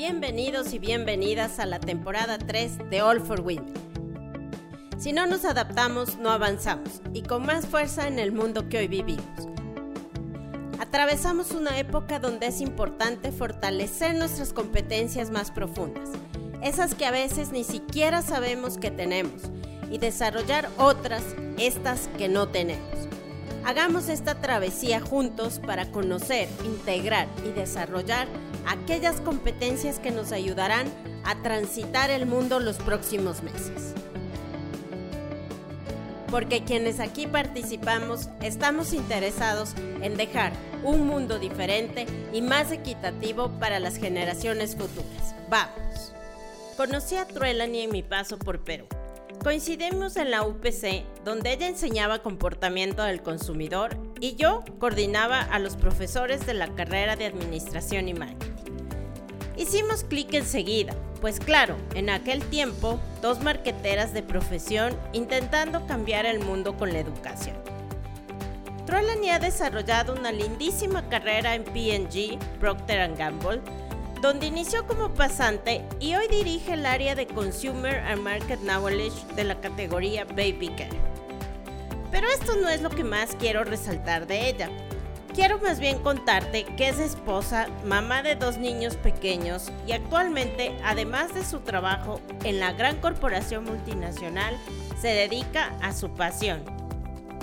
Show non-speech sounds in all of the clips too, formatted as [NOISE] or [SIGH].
bienvenidos y bienvenidas a la temporada 3 de All for Women. Si no nos adaptamos, no avanzamos y con más fuerza en el mundo que hoy vivimos. Atravesamos una época donde es importante fortalecer nuestras competencias más profundas, esas que a veces ni siquiera sabemos que tenemos, y desarrollar otras, estas que no tenemos. Hagamos esta travesía juntos para conocer, integrar y desarrollar aquellas competencias que nos ayudarán a transitar el mundo los próximos meses. Porque quienes aquí participamos estamos interesados en dejar un mundo diferente y más equitativo para las generaciones futuras. Vamos. Conocí a Truelani en mi paso por Perú. Coincidimos en la UPC, donde ella enseñaba comportamiento del consumidor y yo coordinaba a los profesores de la carrera de Administración y Marketing. Hicimos clic enseguida, pues claro, en aquel tiempo, dos marqueteras de profesión intentando cambiar el mundo con la educación. Trollani ha desarrollado una lindísima carrera en P&G, Procter Gamble, donde inició como pasante y hoy dirige el área de Consumer and Market Knowledge de la categoría Baby Care. Pero esto no es lo que más quiero resaltar de ella, Quiero más bien contarte que es esposa, mamá de dos niños pequeños y actualmente, además de su trabajo en la gran corporación multinacional, se dedica a su pasión.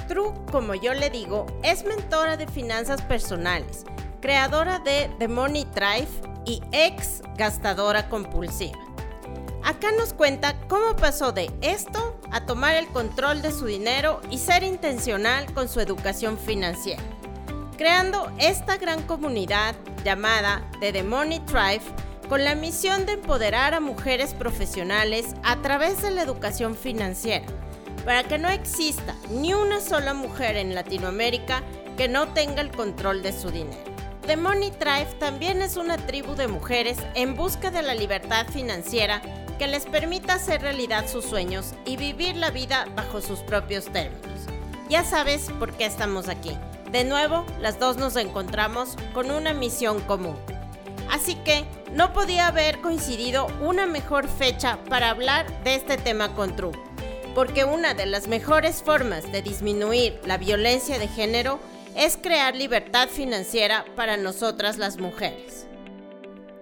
True, como yo le digo, es mentora de finanzas personales, creadora de The Money Drive y ex gastadora compulsiva. Acá nos cuenta cómo pasó de esto a tomar el control de su dinero y ser intencional con su educación financiera creando esta gran comunidad llamada The Money Tribe con la misión de empoderar a mujeres profesionales a través de la educación financiera, para que no exista ni una sola mujer en Latinoamérica que no tenga el control de su dinero. The Money Tribe también es una tribu de mujeres en busca de la libertad financiera que les permita hacer realidad sus sueños y vivir la vida bajo sus propios términos. Ya sabes por qué estamos aquí de nuevo, las dos nos encontramos con una misión común. Así que no podía haber coincidido una mejor fecha para hablar de este tema con True, porque una de las mejores formas de disminuir la violencia de género es crear libertad financiera para nosotras las mujeres.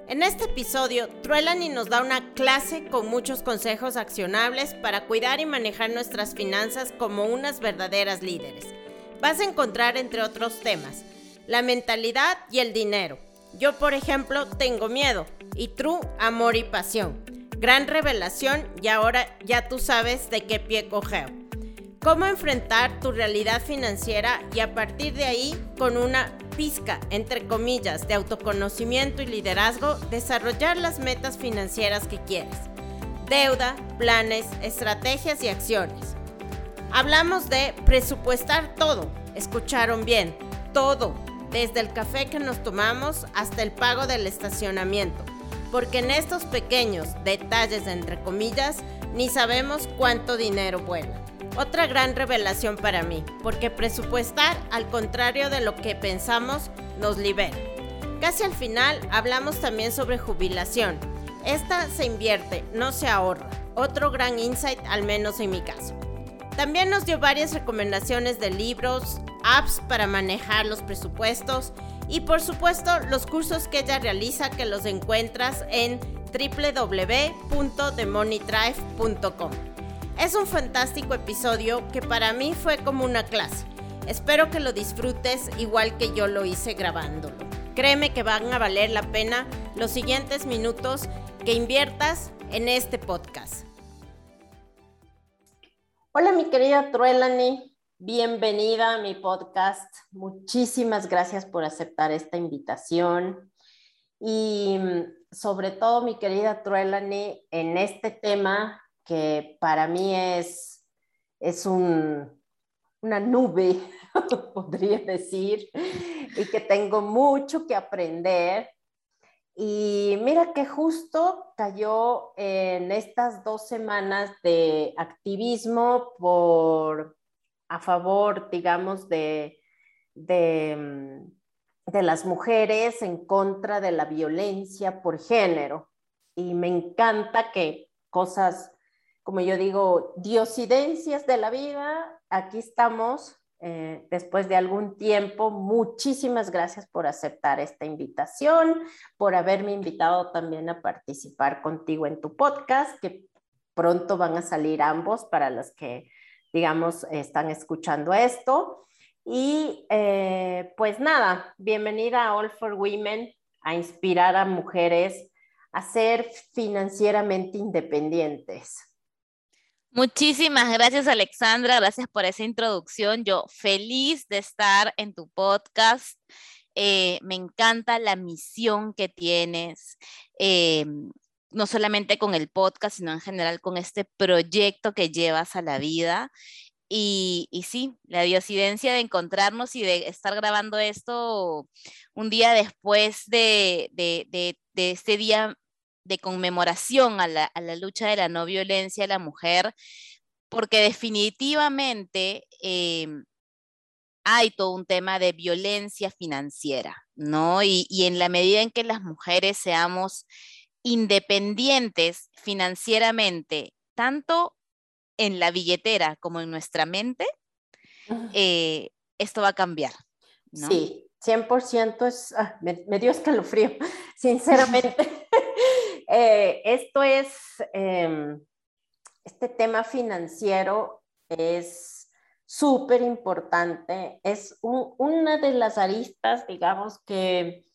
En este episodio, Truelani nos da una clase con muchos consejos accionables para cuidar y manejar nuestras finanzas como unas verdaderas líderes vas a encontrar entre otros temas, la mentalidad y el dinero. Yo, por ejemplo, tengo miedo y True, amor y pasión. Gran revelación y ahora ya tú sabes de qué pie cogeo. Cómo enfrentar tu realidad financiera y a partir de ahí, con una pizca, entre comillas, de autoconocimiento y liderazgo, desarrollar las metas financieras que quieres. Deuda, planes, estrategias y acciones. Hablamos de presupuestar todo. Escucharon bien, todo, desde el café que nos tomamos hasta el pago del estacionamiento. Porque en estos pequeños detalles, entre comillas, ni sabemos cuánto dinero vuela. Otra gran revelación para mí, porque presupuestar, al contrario de lo que pensamos, nos libera. Casi al final hablamos también sobre jubilación. Esta se invierte, no se ahorra. Otro gran insight, al menos en mi caso. También nos dio varias recomendaciones de libros, apps para manejar los presupuestos y por supuesto los cursos que ella realiza que los encuentras en www.themoneythrive.com. Es un fantástico episodio que para mí fue como una clase. Espero que lo disfrutes igual que yo lo hice grabándolo. Créeme que van a valer la pena los siguientes minutos que inviertas en este podcast. Hola, mi querida Truelani. Bienvenida a mi podcast. Muchísimas gracias por aceptar esta invitación. Y sobre todo, mi querida Truelani, en este tema que para mí es, es un, una nube, [LAUGHS] podría decir, y que tengo mucho que aprender. Y mira que justo cayó en estas dos semanas de activismo por a favor, digamos, de, de, de las mujeres en contra de la violencia por género. Y me encanta que cosas, como yo digo, diosidencias de la vida, aquí estamos eh, después de algún tiempo. Muchísimas gracias por aceptar esta invitación, por haberme invitado también a participar contigo en tu podcast, que pronto van a salir ambos para los que, digamos, están escuchando esto. Y eh, pues nada, bienvenida a All for Women, a inspirar a mujeres a ser financieramente independientes. Muchísimas gracias, Alexandra. Gracias por esa introducción. Yo feliz de estar en tu podcast. Eh, me encanta la misión que tienes, eh, no solamente con el podcast, sino en general con este proyecto que llevas a la vida. Y, sí, la diosidencia de encontrarnos y de estar grabando esto un día después de, de este día de conmemoración a la, lucha de la no violencia a la mujer, porque definitivamente em, hay todo un tema de violencia financiera, ¿no? Y, y, en la medida en que las mujeres seamos independientes financieramente, tanto en la billetera como en nuestra mente, eh, esto va a cambiar. ¿no? Sí, 100% es, ah, me, me, dio escalofrío, [LAUGHS] sinceramente. [LAUGHS] Eh, esto es, em, este tema financiero es súper importante, es una de las aristas, digamos, que,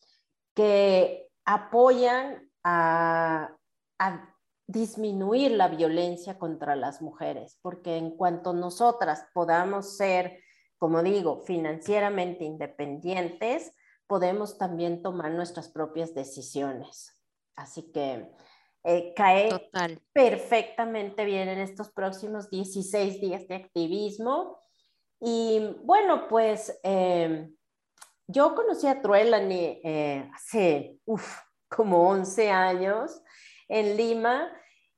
que apoyan a, a disminuir la violencia contra las mujeres, porque en cuanto nosotras podamos ser, como digo, financieramente independientes, podemos también tomar nuestras propias decisiones. Así que eh, cae perfectamente bien en estos próximos 16 días de activismo. Y bueno, pues em, yo conocí a Truelani eh, hace como 11 años en Lima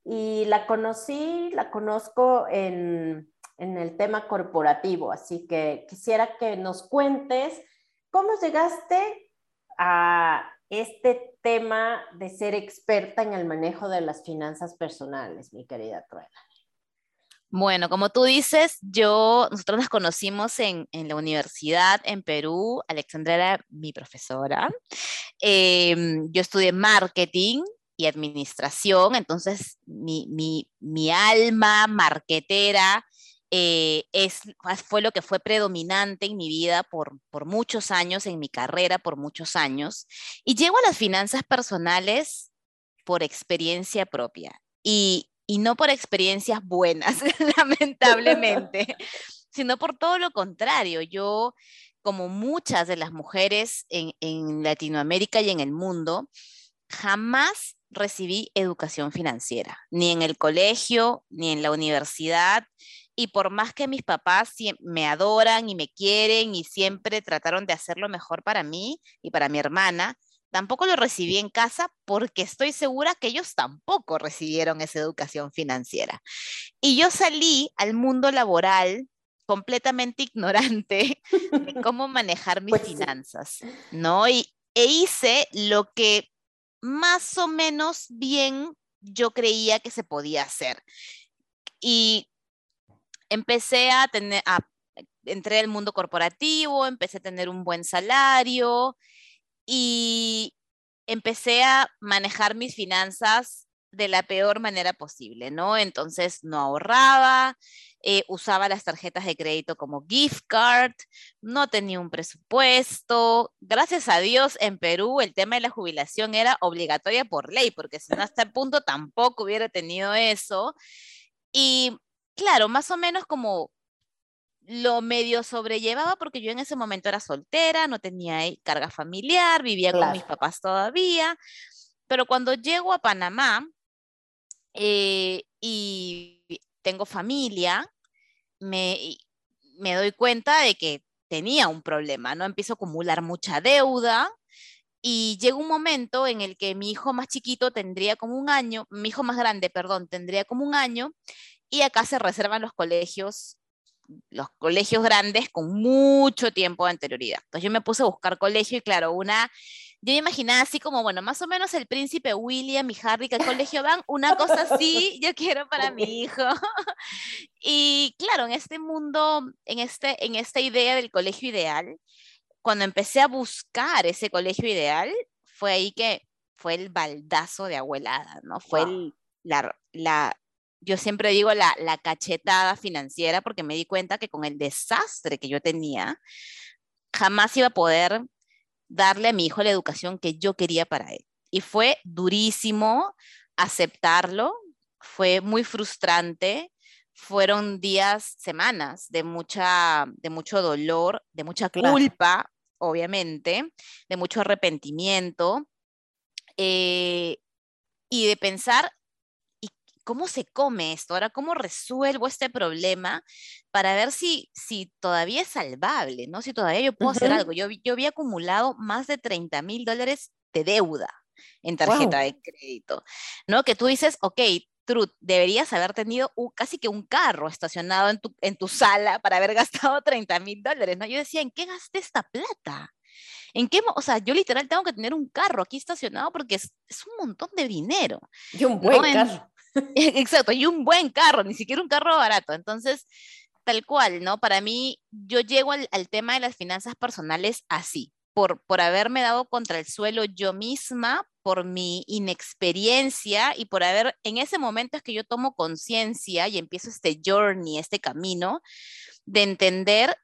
y la conocí, la conozco en, en el tema corporativo, así que quisiera que nos cuentes cómo llegaste a este tema de ser experta en el manejo de las finanzas personales, mi querida Truela? Bueno, como tú dices, yo, nosotros nos conocimos en, la universidad en Perú. Alexandra era mi profesora. Em, yo estudié marketing y administración, entonces mi, mi, mi alma marquetera eh, es, fue lo que fue predominante en mi vida por, por muchos años, en mi carrera por muchos años. Y llego a las finanzas personales por experiencia propia y, y no por experiencias buenas, [LAUGHS] lamentablemente, [LAUGHS] sino por todo lo contrario. Yo, como muchas de las mujeres en, en Latinoamérica y en el mundo, jamás recibí educación financiera, ni en el colegio, ni en la universidad, y por más que mis papás me adoran y me quieren y siempre trataron de hacer lo mejor para mí y para mi hermana, tampoco lo recibí en casa porque estoy segura que ellos tampoco recibieron esa educación financiera. Y yo salí al mundo laboral completamente [LAUGHS] ignorante de [LAUGHS] cómo manejar mis pues finanzas, ¿no? Y, e hice lo que más o menos bien yo creía que se podía hacer. Y empecé a tener, a, entré al mundo corporativo, empecé a tener un buen salario y empecé a manejar mis finanzas de la peor manera posible, ¿no? Entonces no ahorraba, eh, usaba las tarjetas de crédito como gift card, no tenía un presupuesto. Gracias a Dios, en Perú el tema de la jubilación era obligatoria por ley, porque si no hasta el punto tampoco hubiera tenido eso. Y claro, más o menos como lo medio sobrellevaba porque yo en ese momento era soltera, no tenía carga familiar, vivía con mis papás todavía, pero cuando llego a Panamá eh, y tengo familia, me, me doy cuenta de que tenía un problema, ¿no? Empiezo a acumular mucha deuda y llega un momento en el que mi hijo más chiquito tendría como un año, mi hijo más grande, perdón, tendría como un año y acá se reservan los colegios los colegios grandes con mucho tiempo de anterioridad. Entonces yo me puse a buscar colegio y claro, una, yo me imaginaba así como, bueno, más o menos el príncipe William y Harry que al colegio van, una cosa así yo quiero para [LAUGHS] mi hijo. [LAUGHS] y claro, en este mundo, en, este, en esta idea del colegio ideal, cuando empecé a buscar ese colegio ideal, fue ahí que fue el baldazo de abuelada, ¿no? Fue el, la, la, yo siempre digo la, la cachetada financiera porque me di cuenta que con el desastre que yo tenía, jamás iba a poder darle a mi hijo la educación que yo quería para él. Y fue durísimo aceptarlo, fue muy frustrante, fueron días, semanas de, mucha, de mucho dolor, de mucha culpa, obviamente, de mucho arrepentimiento, eh, y de pensar, ¿y cómo se come esto? Ahora, ¿cómo resuelvo este problema para ver si, si todavía es salvable, ¿no? Si todavía yo puedo hacer algo. Yo, yo había acumulado más de 30 mil dólares de deuda en tarjeta de crédito, ¿no? Que tú dices, ok, Truth, deberías haber tenido casi que un carro estacionado en tu, en tu sala para haber gastado 30 mil dólares, ¿no? Yo decía, ¿en qué gasté esta plata? ¿En qué? O sea, yo literal tengo que tener un carro aquí estacionado porque es, un montón de dinero. Y un buen carro. [LAUGHS] Exacto, y un buen carro, ni siquiera un carro barato. Entonces, tal cual, ¿no? Para mí, yo llego al, tema de las finanzas personales así, por, por haberme dado contra el suelo yo misma, por mi inexperiencia y por haber, en ese momento es que yo tomo conciencia y empiezo este journey, este camino de entender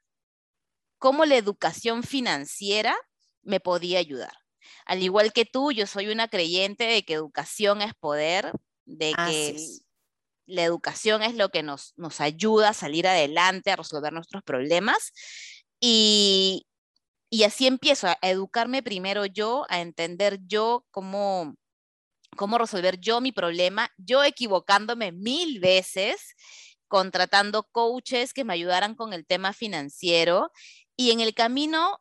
cómo la educación financiera me podía ayudar. Al igual que tú, yo soy una creyente de que educación es poder, de que la educación es lo que nos, nos ayuda a salir adelante, a resolver nuestros problemas. Y, y así empiezo a educarme primero yo, a entender yo cómo, cómo resolver yo mi problema, yo equivocándome mil veces, contratando coaches que me ayudaran con el tema financiero. Y en el camino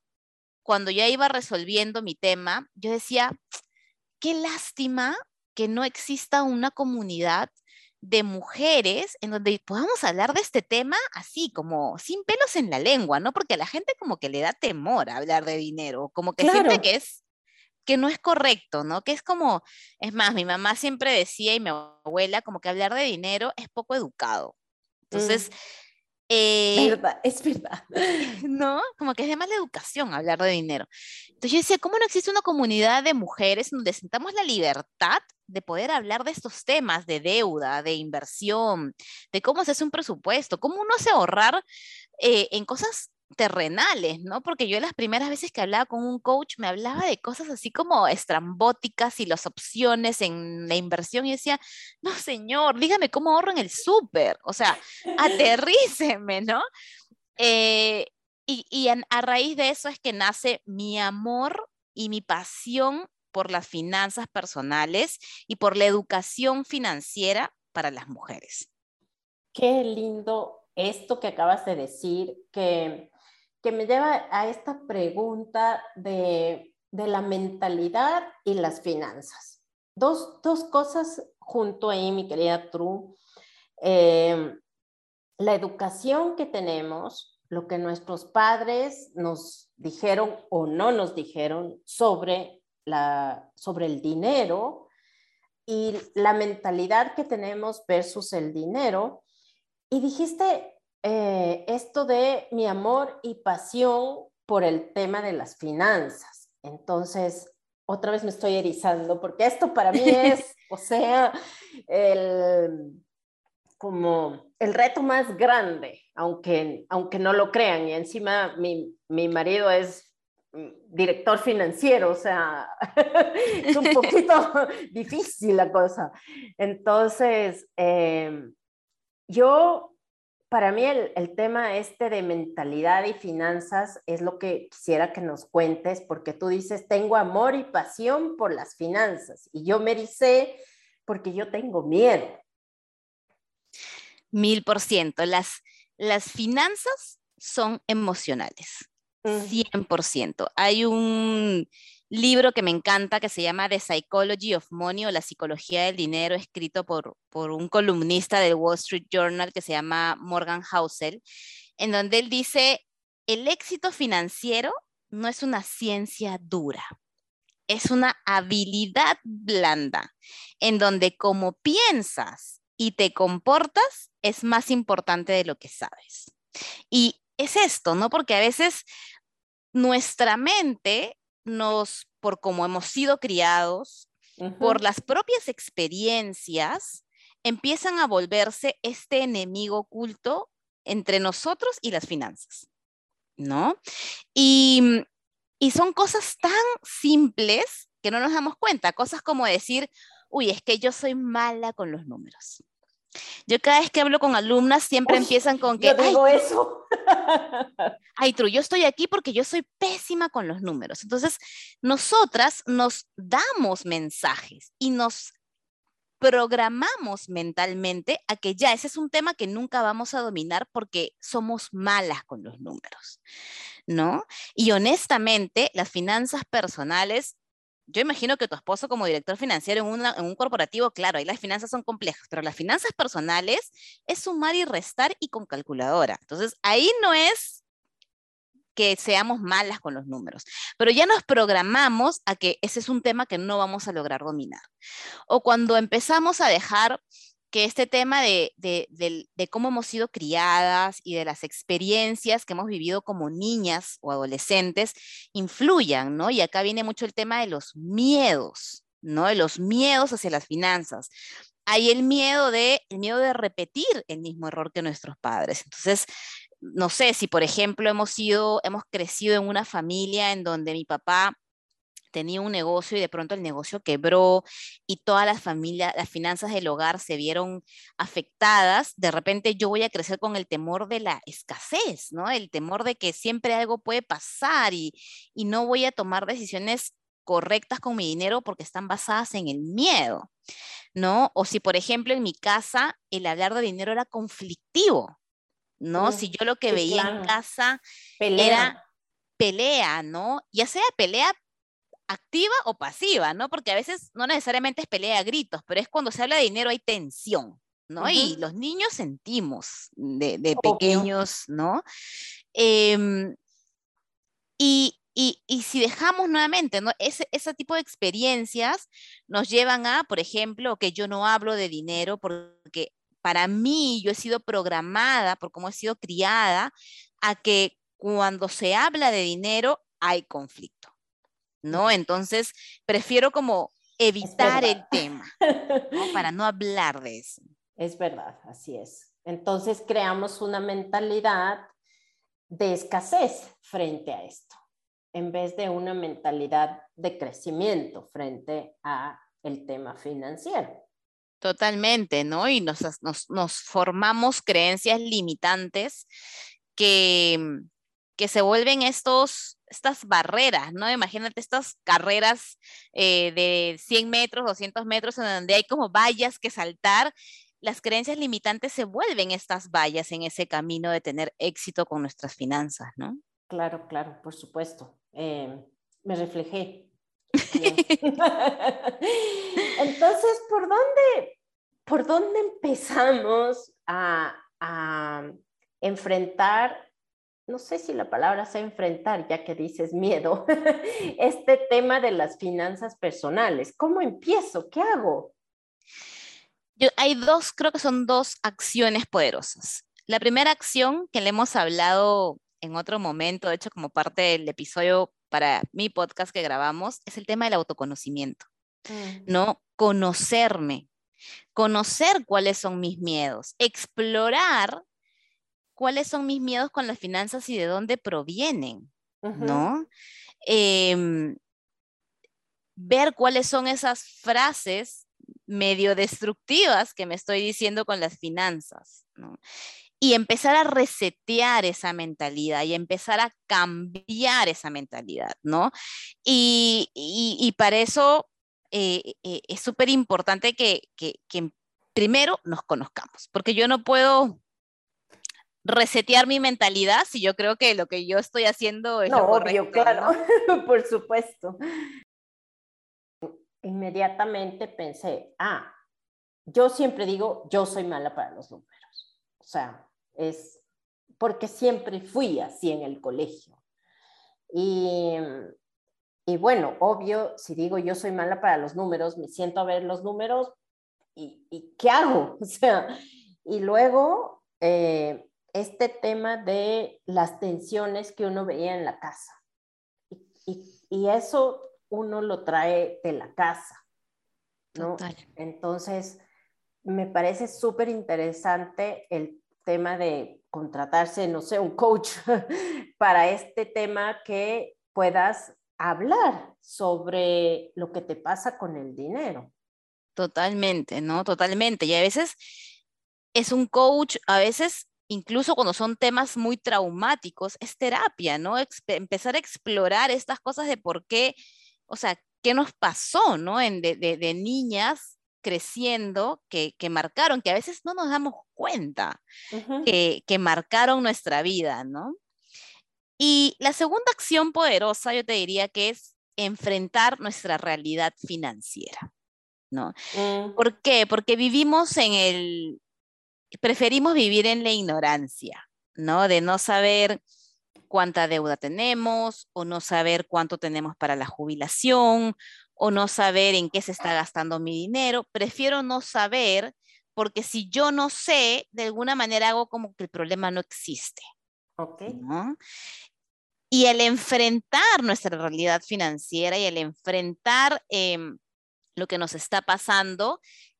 cuando ya iba resolviendo mi tema, yo decía, qué lástima que no exista una comunidad de mujeres en donde podamos hablar de este tema así, como sin pelos en la lengua, ¿no? Porque a la gente como que le da temor a hablar de dinero, como que siente que es que no es correcto, ¿no? Que es como, es más, mi mamá siempre decía y mi abuela como que hablar de dinero es poco educado. Entonces, mm. Eh, verdad, [LAUGHS] es verdad. [LAUGHS] ¿No? Como que es de mala educación hablar de dinero. Entonces yo decía, ¿cómo no existe una comunidad de mujeres donde sentamos la libertad de poder hablar de estos temas de deuda, de inversión, de cómo se hace un presupuesto, cómo uno hace ahorrar eh, en cosas terrenales, ¿no? Porque yo las primeras veces que hablaba con un coach me hablaba de cosas así como estrambóticas y las opciones en la inversión y decía, no señor, dígame cómo ahorro en el súper, o sea, aterríceme, ¿no? Eh, y, y a raíz de eso es que nace mi amor y mi pasión por las finanzas personales y por la educación financiera para las mujeres. Qué lindo esto que acabas de decir, que que me lleva a esta pregunta de, la mentalidad y las finanzas. Dos, cosas junto ahí, mi querida True. Eh, la educación que tenemos, lo que nuestros padres nos dijeron o no nos dijeron sobre, la, sobre el dinero y la mentalidad que tenemos versus el dinero. Y dijiste eh, esto de mi amor y pasión por el tema de las finanzas. Entonces, otra vez me estoy erizando porque esto para mí es, [LAUGHS] o sea, el, como el reto más grande, aunque, aunque no lo crean. Y encima mi, mi marido es mm, director financiero, o sea, [LAUGHS] es un poquito [LAUGHS] difícil la cosa. Entonces, eh, yo para mí el, tema este de mentalidad y finanzas es lo que quisiera que nos cuentes, porque tú dices, tengo amor y pasión por las finanzas, y yo me dice, porque yo tengo miedo. Mil por ciento. Las, las finanzas son emocionales, cien por ciento. Hay un libro que me encanta que se llama The Psychology of Money o La Psicología del Dinero, escrito por, por un columnista del Wall Street Journal que se llama Morgan Housel. en donde él dice, el éxito financiero no es una ciencia dura, es una habilidad blanda, en donde como piensas y te comportas es más importante de lo que sabes. Y es esto, ¿no? Porque a veces nuestra mente nos, por cómo hemos sido criados, por las propias experiencias, empiezan a volverse este enemigo oculto entre nosotros y las finanzas, ¿no? Y, y son cosas tan simples que no nos damos cuenta, cosas como decir, uy, es que yo soy mala con los números. Yo cada vez que hablo con alumnas siempre empiezan con que... Yo digo eso. [LAUGHS] Ay, Tru, yo estoy aquí porque yo soy pésima con los números. Entonces, nosotras nos damos mensajes y nos programamos mentalmente a que ya ese es un tema que nunca vamos a dominar porque somos malas con los números, ¿no? Y honestamente, las finanzas personales yo imagino que tu esposo como director financiero en, un corporativo, claro, ahí las finanzas son complejas, pero las finanzas personales es sumar y restar y con calculadora. Entonces, ahí no es que seamos malas con los números, pero ya nos programamos a que ese es un tema que no vamos a lograr dominar. O cuando empezamos a dejar que este tema de, cómo hemos sido criadas y de las experiencias que hemos vivido como niñas o adolescentes influyan, ¿no? Y acá viene mucho el tema de los miedos, ¿no? De los miedos hacia las finanzas. Hay el miedo de, el miedo de repetir el mismo error que nuestros padres. Entonces, no sé si, por ejemplo, hemos sido, hemos crecido en una familia en donde mi papá tenía un negocio y de pronto el negocio quebró y todas las familias, las finanzas del hogar se vieron afectadas, de repente yo voy a crecer con el temor de la escasez, ¿no? El temor de que siempre algo puede pasar y, y no voy a tomar decisiones correctas con mi dinero porque están basadas en el miedo, ¿no? O si, por ejemplo, en mi casa el hablar de dinero era conflictivo, ¿no? si yo lo que veía en casa era pelea, ¿no? Ya sea pelea activa o pasiva, ¿no? Porque a veces no necesariamente es pelea a gritos, pero es cuando se habla de dinero hay tensión, ¿no? Y los niños sentimos de, pequeños, ¿no? Em, y, si dejamos nuevamente, ¿no? Ese, ese tipo de experiencias nos llevan a, por ejemplo, que yo no hablo de dinero porque para mí yo he sido programada por cómo he sido criada a que cuando se habla de dinero hay conflicto. ¿No? Entonces, prefiero como evitar el tema, [LAUGHS] Para no hablar de eso. Es verdad, así es. Entonces creamos una mentalidad de escasez frente a esto, en vez de una mentalidad de crecimiento frente a el tema financiero. Totalmente, ¿no? Y nos, nos formamos creencias limitantes que, que se vuelven estos, estas barreras, ¿no? Imagínate estas carreras eh, de 100 metros, 200 metros, en donde hay como vallas que saltar. Las creencias limitantes se vuelven estas vallas en ese camino de tener éxito con nuestras finanzas, ¿no? Claro, claro, por supuesto. Eh, me reflejé. [LAUGHS] [LAUGHS] Entonces, ¿por dónde, por dónde empezamos a, a enfrentar no sé si la palabra sea enfrentar, ya que dices miedo, [LAUGHS] este tema de las finanzas personales. ¿Cómo empiezo? ¿Qué hago? Yo, hay dos, creo que son dos acciones poderosas. La primera acción que le hemos hablado en otro momento, de hecho como parte del episodio para mi podcast que grabamos, es el tema del autoconocimiento, mm. ¿no? Conocerme, conocer cuáles son mis miedos, explorar cuáles son mis miedos con las finanzas y de dónde provienen, ¿no? Em, ver cuáles son esas frases medio destructivas que me estoy diciendo con las finanzas, ¿no? Y empezar a resetear esa mentalidad y empezar a cambiar esa mentalidad, ¿no? Y, para eso eh, eh, es súper importante que, que primero nos conozcamos, porque yo no puedo resetear mi mentalidad si yo creo que lo que yo estoy haciendo es no, Obvio, claro, [LAUGHS] por supuesto. Inmediatamente pensé, ah, yo siempre digo, yo soy mala para los números. O sea, es porque siempre fui así en el colegio. Y, y bueno, obvio, si digo yo soy mala para los números, me siento a ver los números y, y ¿qué hago? [LAUGHS] O sea, y luego eh, este tema de las tensiones que uno veía en la casa. Y, y, eso uno lo trae de la casa, ¿no? Entonces, me parece súper interesante el tema de contratarse, no sé, un coach [LAUGHS] para este tema que puedas hablar sobre lo que te pasa con el dinero. Totalmente, ¿no? Totalmente. Y a veces es un coach, a veces incluso cuando son temas muy traumáticos, es terapia, ¿no? empezar a explorar estas cosas de por qué, o sea, qué nos pasó, ¿no? En de, de, niñas creciendo que, que, marcaron, que a veces no nos damos cuenta, que, que marcaron nuestra vida, ¿no? Y la segunda acción poderosa, yo te diría que es enfrentar nuestra realidad financiera, ¿no? Mm. ¿Por qué? Porque vivimos en el, preferimos vivir en la ignorancia, ¿no? De no saber cuánta deuda tenemos o no saber cuánto tenemos para la jubilación o no saber en qué se está gastando mi dinero. Prefiero no saber porque si yo no sé, de alguna manera hago como que el problema no existe. Ok. Y el enfrentar nuestra realidad financiera y el enfrentar em, lo que nos está pasando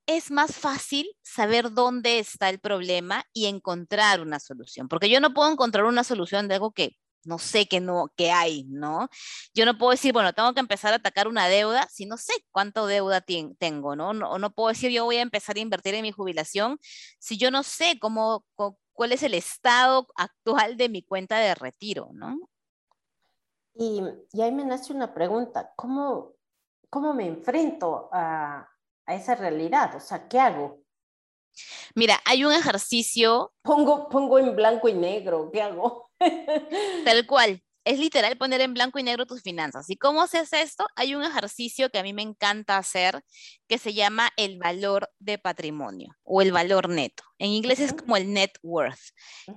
es más fácil saber dónde está el problema y encontrar una solución, porque yo no puedo encontrar una solución de algo que no sé que no que hay, ¿no? Yo no puedo decir, bueno, tengo que empezar a atacar una deuda si no sé cuánta deuda tengo, ¿no? ¿no? No puedo decir yo voy a empezar a invertir en mi jubilación si yo no sé cómo, cuál es el estado actual de mi cuenta de retiro, ¿no? Y, y ahí me nace una pregunta, ¿cómo, cómo me enfrento a, a esa realidad? O sea, ¿qué hago? Mira, hay un ejercicio. Pongo, pongo en blanco y negro, ¿qué hago? [LAUGHS] Tal cual. Es literal poner en blanco y negro tus finanzas. ¿Y cómo se hace esto? Hay un ejercicio que a mí me encanta hacer que se llama el valor de patrimonio o el valor neto. En inglés es como el net worth,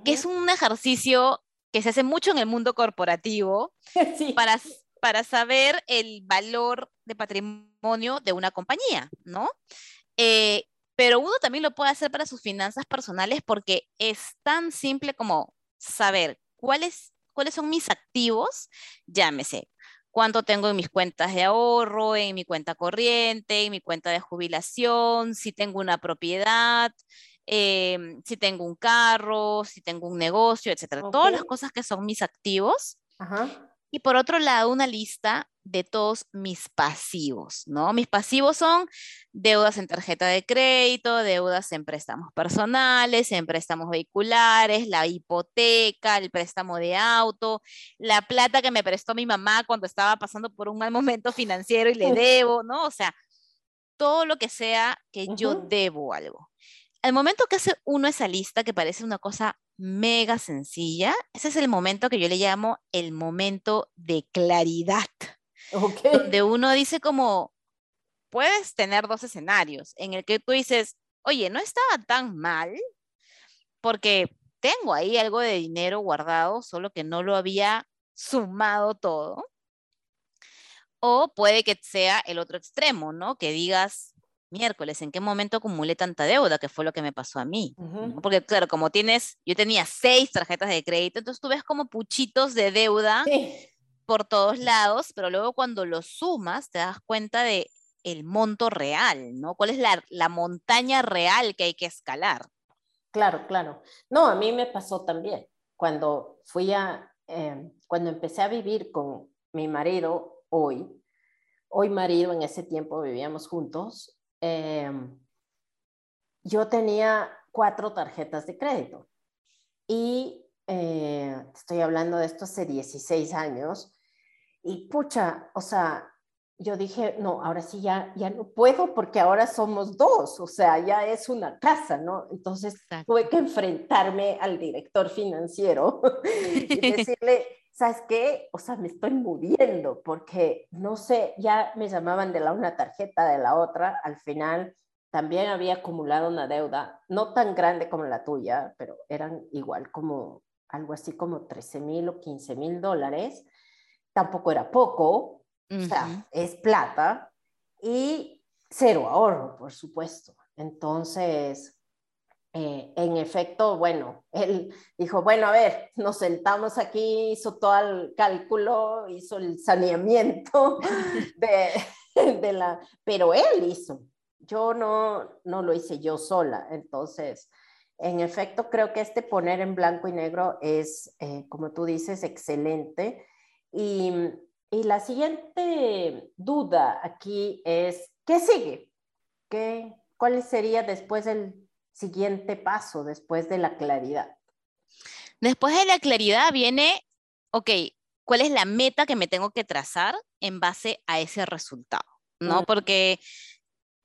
que es un ejercicio que se hace mucho en el mundo corporativo [LAUGHS] para para saber el valor de patrimonio de una compañía, ¿no? Eh, pero uno también lo puede hacer para sus finanzas personales porque es tan simple como saber cuáles, cuáles son mis activos, llámese, cuánto tengo en mis cuentas de ahorro, en mi cuenta corriente, en mi cuenta de jubilación, si tengo una propiedad, em, si tengo un carro, si tengo un negocio, etcétera. Todas las cosas que son mis activos. Ajá. Y por otro lado, una lista de todos mis pasivos, ¿no? Mis pasivos son deudas en tarjeta de crédito, deudas en préstamos personales, en préstamos vehiculares, la hipoteca, el préstamo de auto, la plata que me prestó mi mamá cuando estaba pasando por un mal momento financiero y le debo, ¿no? O sea, todo lo que sea que yo debo algo. Al momento que hace uno esa lista, que parece una cosa mega sencilla. Ese es el momento que yo le llamo el momento de claridad. Donde uno dice como, puedes tener dos escenarios en el que tú dices, oye, no estaba tan mal porque tengo ahí algo de dinero guardado, solo que no lo había sumado todo. O puede que sea el otro extremo, ¿no? Que digas, miércoles, ¿en qué momento acumulé tanta deuda? Que fue lo que me pasó a mí. Porque claro, como tienes, yo tenía seis tarjetas de crédito, entonces tú ves como puchitos de deuda por todos lados, pero luego cuando los sumas te das cuenta de el monto real, ¿no? ¿Cuál es la, la montaña real que hay que escalar? Claro, claro. No, a mí me pasó también. Cuando fui a, em, cuando empecé a vivir con mi marido hoy, hoy marido, en ese tiempo vivíamos juntos, Em, yo tenía cuatro tarjetas de crédito y eh, estoy hablando de esto hace 16 años y pucha, o sea, yo dije, no, ahora sí ya, ya no puedo porque ahora somos dos, o sea, ya es una casa, ¿no? Entonces tuve que enfrentarme al director financiero [LAUGHS] y [LAUGHS] decirle, ¿sabes qué? O sea, me estoy muriendo porque, no sé, ya me llamaban de la una tarjeta, de la otra, al final también había acumulado una deuda, no tan grande como la tuya, pero eran igual como algo así como 13 mil o 15 mil dólares. Tampoco era poco, o sea, es plata y cero ahorro, por supuesto. Entonces, eh, en efecto, bueno, él dijo, bueno, a ver, nos sentamos aquí, hizo todo el cálculo, hizo el saneamiento [LAUGHS] de, de la, pero él hizo, yo no, no lo hice yo sola, entonces, en efecto, creo que este poner en blanco y negro es, eh, como tú dices, excelente. Y, y, la siguiente duda aquí es, ¿qué sigue? ¿Qué, ¿Cuál sería después el siguiente paso después de la claridad? Después de la claridad viene, ok, ¿cuál es la meta que me tengo que trazar en base a ese resultado? ¿No? Porque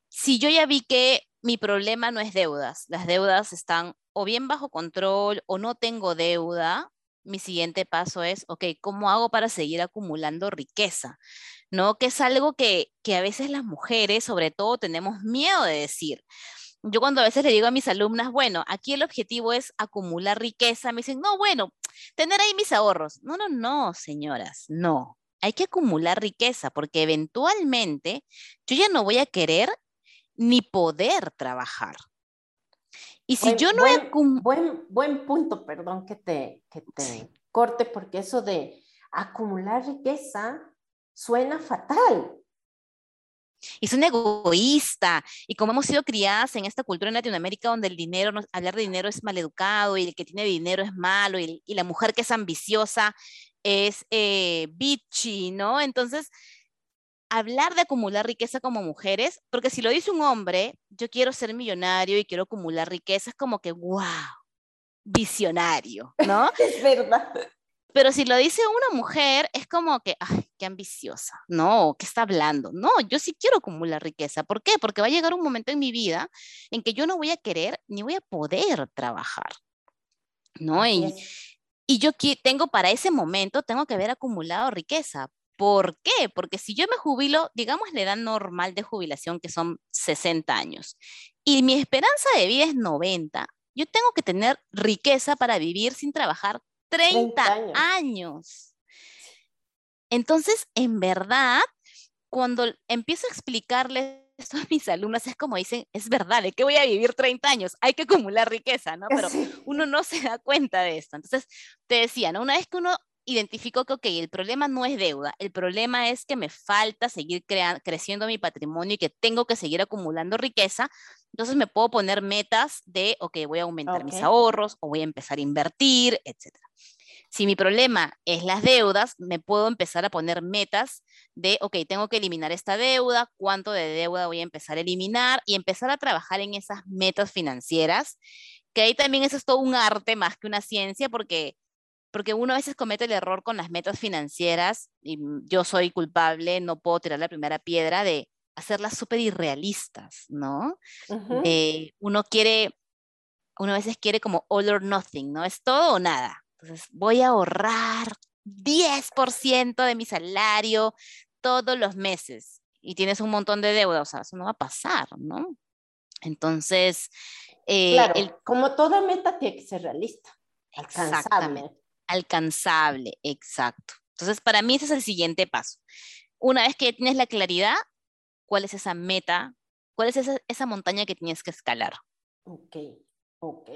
si yo ya vi que mi problema no es deudas, las deudas están o bien bajo control o no tengo deuda, mi siguiente paso es, ok, ¿cómo hago para seguir acumulando riqueza? ¿No? Que es algo que, que a veces las mujeres, sobre todo, tenemos miedo de decir yo cuando a veces le digo a mis alumnas, bueno, aquí el objetivo es acumular riqueza, me dicen, no, bueno, tener ahí mis ahorros. No, no, no, señoras, no. Hay que acumular riqueza porque eventualmente yo ya no voy a querer ni poder trabajar. Y si yo no buen, buen, buen, punto, perdón que te, que te corte, porque eso de acumular riqueza suena fatal. Y son egoísta. Y como hemos sido criadas en esta cultura en Latinoamérica donde el dinero, hablar de dinero es maleducado y el que tiene dinero es malo y, la mujer que es ambiciosa es eh, bitchy, ¿no? Entonces, hablar de acumular riqueza como mujeres, porque si lo dice un hombre, yo quiero ser millonario y quiero acumular riqueza, es como que, wow, visionario, ¿no? [LAUGHS] es verdad. Pero si lo dice una mujer, es como que, ay, qué ambiciosa, no, ¿qué está hablando? No, yo sí quiero acumular riqueza. ¿Por qué? Porque va a llegar un momento en mi vida en que yo no voy a querer ni voy a poder trabajar, ¿no? Y, y yo tengo para ese momento, tengo que haber acumulado riqueza. ¿Por qué? Porque si yo me jubilo, digamos la edad normal de jubilación, que son 60 años, y mi esperanza de vida es 90, yo tengo que tener riqueza para vivir sin trabajar 30, años. Entonces, en verdad, cuando empiezo a explicarles esto a mis alumnos, es como dicen, es verdad, ¿de qué voy a vivir 30 años? Hay que acumular riqueza, ¿no? [LAUGHS] Pero uno no se da cuenta de esto. Entonces, te decía, ¿no? Una vez que uno identificó que, ok, el problema no es deuda, el problema es que me falta seguir creciendo mi patrimonio y que tengo que seguir acumulando riqueza, entonces me puedo poner metas de, ok, voy a aumentar mis ahorros o voy a empezar a invertir, etc. Si mi problema es las deudas, me puedo empezar a poner metas de, ok, tengo que eliminar esta deuda, cuánto de deuda voy a empezar a eliminar y empezar a trabajar en esas metas financieras, que ahí también eso es todo un arte más que una ciencia, porque porque uno a veces comete el error con las metas financieras, y yo soy culpable, no puedo tirar la primera piedra de hacerlas súper irrealistas, ¿no? uno quiere, uno a veces quiere como all or nothing, ¿no? Es todo o nada. Entonces, voy a ahorrar 10% de mi salario todos los meses y tienes un montón de deuda, o sea, eso no va a pasar, ¿no? Entonces, eh, claro, como toda meta tiene que ser realista, alcanzable alcanzable, exacto. Entonces, para mí ese es el siguiente paso. Una vez que tienes la claridad, ¿cuál es esa meta? ¿Cuál es esa, montaña que tienes que escalar? Ok, ok,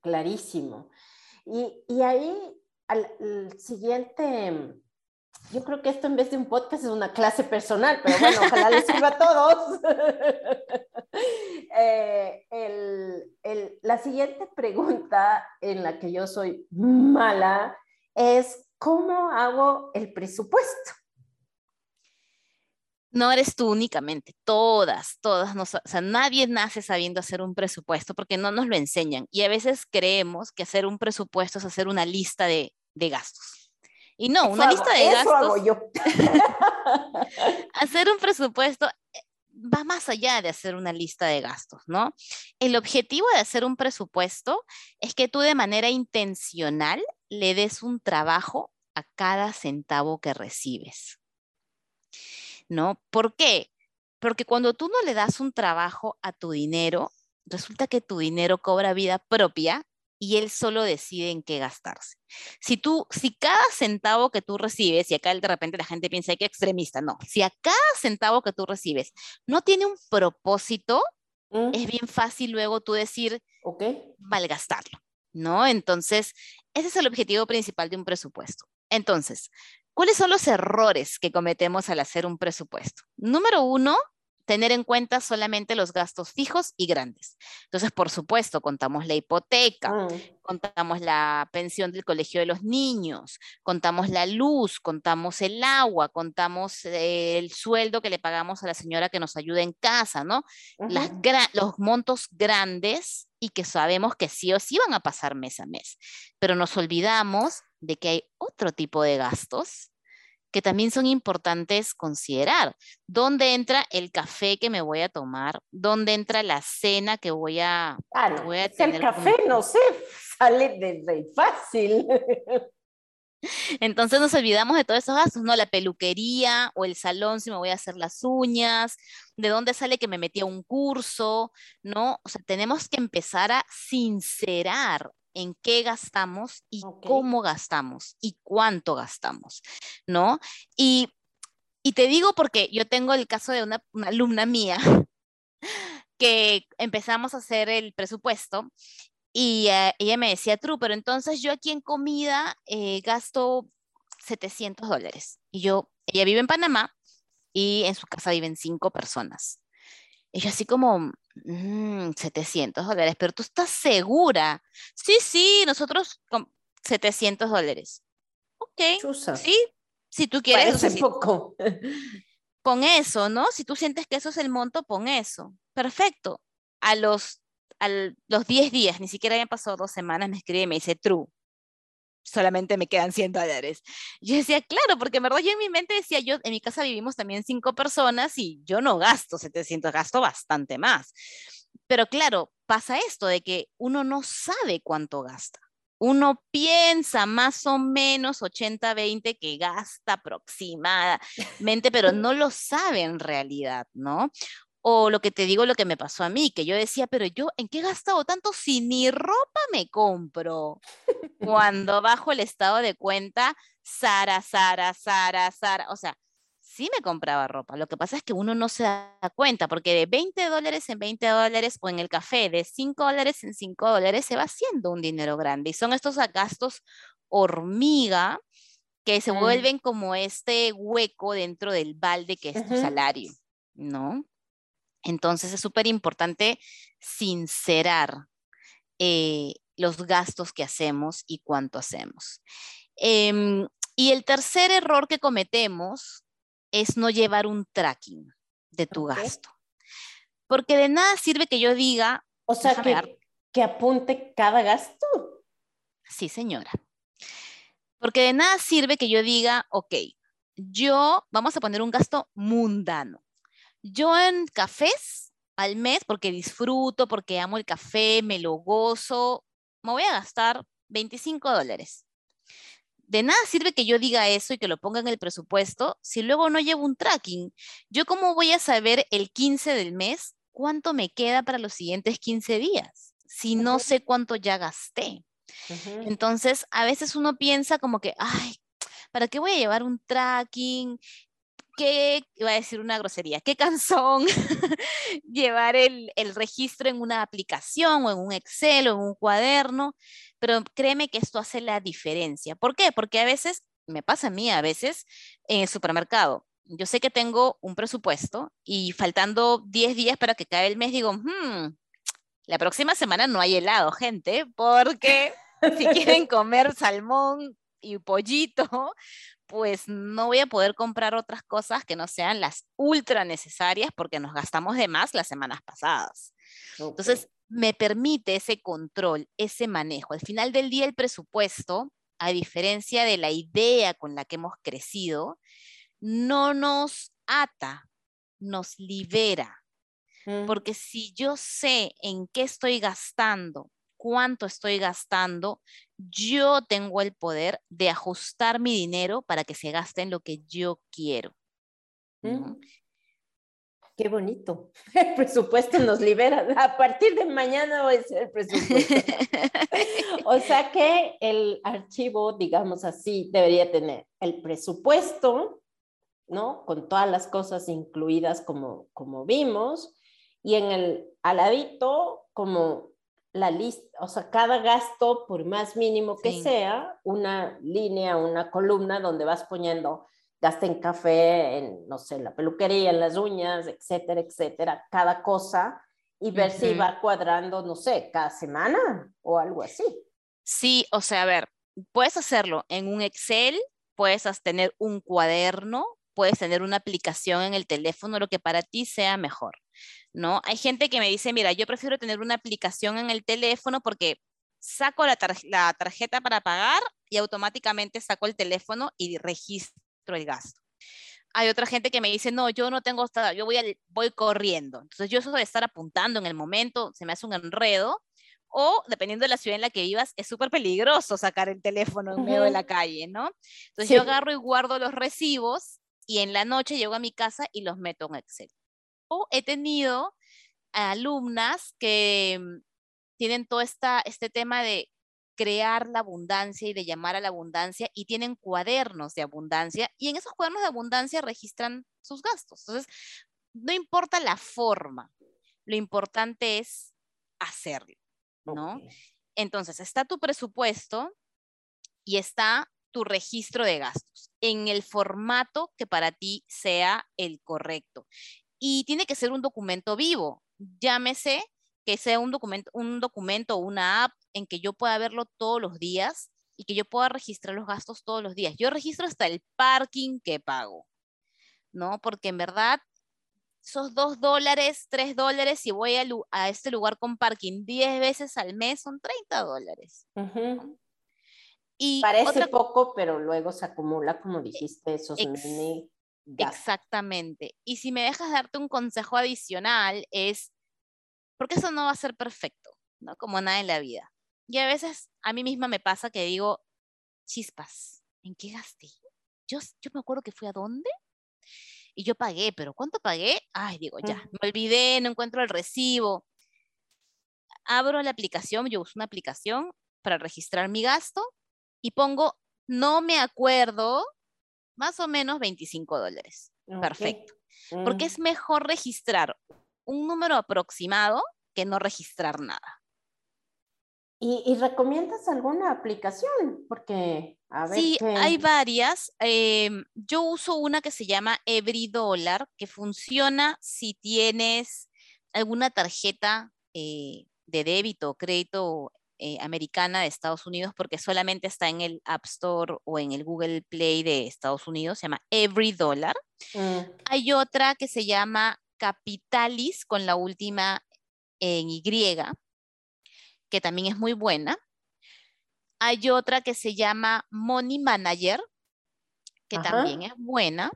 clarísimo. Y, ahí, al, siguiente, yo creo que esto en vez de un podcast es una clase personal, pero bueno, ojalá les sirva a todos. [LAUGHS] Eh, la siguiente pregunta en la que yo soy mala es, ¿cómo hago el presupuesto? No eres tú únicamente, todas, todas, o sea, nadie nace sabiendo hacer un presupuesto porque no nos lo enseñan. Y a veces creemos que hacer un presupuesto es hacer una lista de, gastos. Y no, una lista de gastos. Hago yo. [LAUGHS] hacer un presupuesto va más allá de hacer una lista de gastos, ¿no? El objetivo de hacer un presupuesto es que tú de manera intencional le des un trabajo a cada centavo que recibes, ¿no? ¿Por qué? Porque cuando tú no le das un trabajo a tu dinero, resulta que tu dinero cobra vida propia y él solo decide en qué gastarse. Si tú, si cada centavo que tú recibes, y acá de repente la gente piensa que extremista, no, si a cada centavo que tú recibes no tiene un propósito, mm. es bien fácil luego tú decir, ok, malgastarlo, ¿no? Entonces, ese es el objetivo principal de un presupuesto. Entonces, ¿cuáles son los errores que cometemos al hacer un presupuesto? Número uno, tener en cuenta solamente los gastos fijos y grandes. Entonces, por supuesto, contamos la hipoteca, mm. contamos la pensión del colegio de los niños, contamos la luz, contamos el agua, contamos eh, el sueldo que le pagamos a la señora que nos ayuda en casa, ¿no? Las los montos grandes y que sabemos que sí o sí van a pasar mes a mes. Pero nos olvidamos de que hay otro tipo de gastos que también son importantes considerar. ¿Dónde entra el café que me voy a tomar? ¿Dónde entra la cena que voy a, voy a tener? El café, no sé, [LAUGHS] sale de fácil. [LAUGHS] Entonces nos olvidamos de todos esos gastos, ¿no? La peluquería o el salón si me voy a hacer las uñas, de dónde sale que me metí a un curso, ¿no? O sea, tenemos que empezar a sincerar en qué gastamos y cómo gastamos y cuánto gastamos, ¿no? Y, te digo porque yo tengo el caso de una, alumna mía [LAUGHS] que empezamos a hacer el presupuesto y eh, ella me decía, True, pero entonces yo aquí en comida eh, gasto 700 dólares. Y yo, ella vive en Panamá y en su casa viven cinco personas. Y yo así como, 700 mm, dólares, pero tú estás segura. Sí, sí, nosotros con 700 dólares. Ok, sí, si tú quieres. un poco. [LAUGHS] Pon eso, ¿no? Si tú sientes que eso es el monto, pon eso. Perfecto. A los, a los 10 días, ni siquiera habían pasado dos semanas, me escribe y me dice, true, solamente me quedan 100 dólares. Yo decía, claro, porque en verdad yo en mi mente decía, yo en mi casa vivimos también cinco personas y yo no gasto 700, gasto bastante más. Pero claro, pasa esto de que uno no sabe cuánto gasta. Uno piensa más o menos 80-20 que gasta aproximadamente, pero no lo sabe en realidad, ¿no? O lo que te digo, lo que me pasó a mí, que yo decía, pero yo, ¿en qué he gastado tanto si ni ropa me compro? Cuando bajo el estado de cuenta, Sara, Sara, Sara, Sara, o sea, sí me compraba ropa. Lo que pasa es que uno no se da cuenta, porque de 20 dólares en 20 dólares o en el café, de 5 dólares en 5 dólares, se va haciendo un dinero grande. Y son estos gastos hormiga que se mm. vuelven como este hueco dentro del balde que es tu salario, ¿no? Entonces es súper importante sincerar eh, los gastos que hacemos y cuánto hacemos. Em, y el tercer error que cometemos es no llevar un tracking de tu gasto. Porque de nada sirve que yo diga... O sea, que, que apunte cada gasto. Sí, señora. Porque de nada sirve que yo diga, ok, yo vamos a poner un gasto mundano. Yo en cafés al mes, porque disfruto, porque amo el café, me lo gozo, me voy a gastar 25 dólares. De nada sirve que yo diga eso y que lo ponga en el presupuesto si luego no llevo un tracking. ¿Yo cómo voy a saber el 15 del mes cuánto me queda para los siguientes 15 días? Si no sé cuánto ya gasté. Entonces, a veces uno piensa como que, ay, ¿para qué voy a llevar un tracking? Qué, iba a decir una grosería, qué cansón [LAUGHS] llevar el, registro en una aplicación o en un Excel o en un cuaderno, pero créeme que esto hace la diferencia. ¿Por qué? Porque a veces, me pasa a mí a veces en el supermercado, yo sé que tengo un presupuesto y faltando 10 días para que caiga el mes, digo, hmm, la próxima semana no hay helado, gente, porque si [LAUGHS] quieren comer salmón y pollito, pues no voy a poder comprar otras cosas que no sean las ultra necesarias porque nos gastamos de más las semanas pasadas. Entonces, me permite ese control, ese manejo. Al final del día, el presupuesto, a diferencia de la idea con la que hemos crecido, no nos ata, nos libera. Porque si yo sé en qué estoy gastando, cuánto estoy gastando, yo tengo el poder de ajustar mi dinero para que se gaste en lo que yo quiero. Mm. qué bonito. [LAUGHS] El presupuesto nos libera. [LAUGHS] A partir de mañana va a ser el presupuesto. [LAUGHS] o sea que el archivo, digamos así, debería tener el presupuesto, ¿no? Con todas las cosas incluidas como, como vimos, y en el aladito como la lista, o sea, cada gasto, por más mínimo que sea, una línea, una columna donde vas poniendo gasta en café, en, no sé, la peluquería, en las uñas, etcétera, etcétera, cada cosa, y ver si va cuadrando, no sé, cada semana o algo así. Sí, o sea, a ver, puedes hacerlo en un Excel, puedes tener un cuaderno, puedes tener una aplicación en el teléfono, lo que para ti sea mejor, ¿no? Hay gente que me dice, mira, yo prefiero tener una aplicación en el teléfono porque saco la, la tarjeta para pagar y automáticamente saco el teléfono y registro el gasto. Hay otra gente que me dice, no, yo no tengo, yo voy, voy corriendo. Entonces yo eso de estar apuntando en el momento se me hace un enredo. O dependiendo de la ciudad en la que vivas, es súper peligroso sacar el teléfono en medio de la calle, ¿no? Entonces yo agarro y guardo los recibos y en la noche llego a mi casa y los meto en Excel. O he tenido alumnas que mm, tienen todo esta, este tema de crear la abundancia y de llamar a la abundancia y tienen cuadernos de abundancia y en esos cuadernos de abundancia registran sus gastos. Entonces, no importa la forma, lo importante es hacerlo, ¿no? Entonces, está tu presupuesto y está tu registro de gastos en el formato que para ti sea el correcto. Y tiene que ser un documento vivo, llámese que sea un documento, un documento o una app en que yo pueda verlo todos los días y que yo pueda registrar los gastos todos los días. Yo registro hasta el parking que pago, ¿no? Porque en verdad, esos dos dólares, tres dólares, si voy a, este lugar con parking diez veces al mes, son 30 dólares. y Parece poco, pero luego se acumula, como dijiste, esos mini Exactamente. Y si me dejas darte un consejo adicional, es porque eso no va a ser perfecto, ¿no? Como nada en la vida. Y a veces a mí misma me pasa que digo, chispas, ¿en qué gasté? Yo, yo me acuerdo que fui a dónde y yo pagué, pero ¿cuánto pagué? Ay, digo, ya, me olvidé, no encuentro el recibo. Abro la aplicación, yo uso una aplicación para registrar mi gasto y pongo, no me acuerdo, más o menos 25 dólares. Perfecto. Porque mm. es mejor registrar un número aproximado que no registrar nada. ¿Y, recomiendas alguna aplicación? Porque, a ver. Sí, hay varias. Em, yo uso una que se llama Every Dollar, que funciona si tienes alguna tarjeta eh, de débito o crédito eh, americana de Estados Unidos, porque solamente está en el App Store o en el Google Play de Estados Unidos, se llama Every Dollar. Mm. Hay otra que se llama Capitalis con la última en Y, que también es muy buena. Hay otra que se llama Money Manager, que también es buena.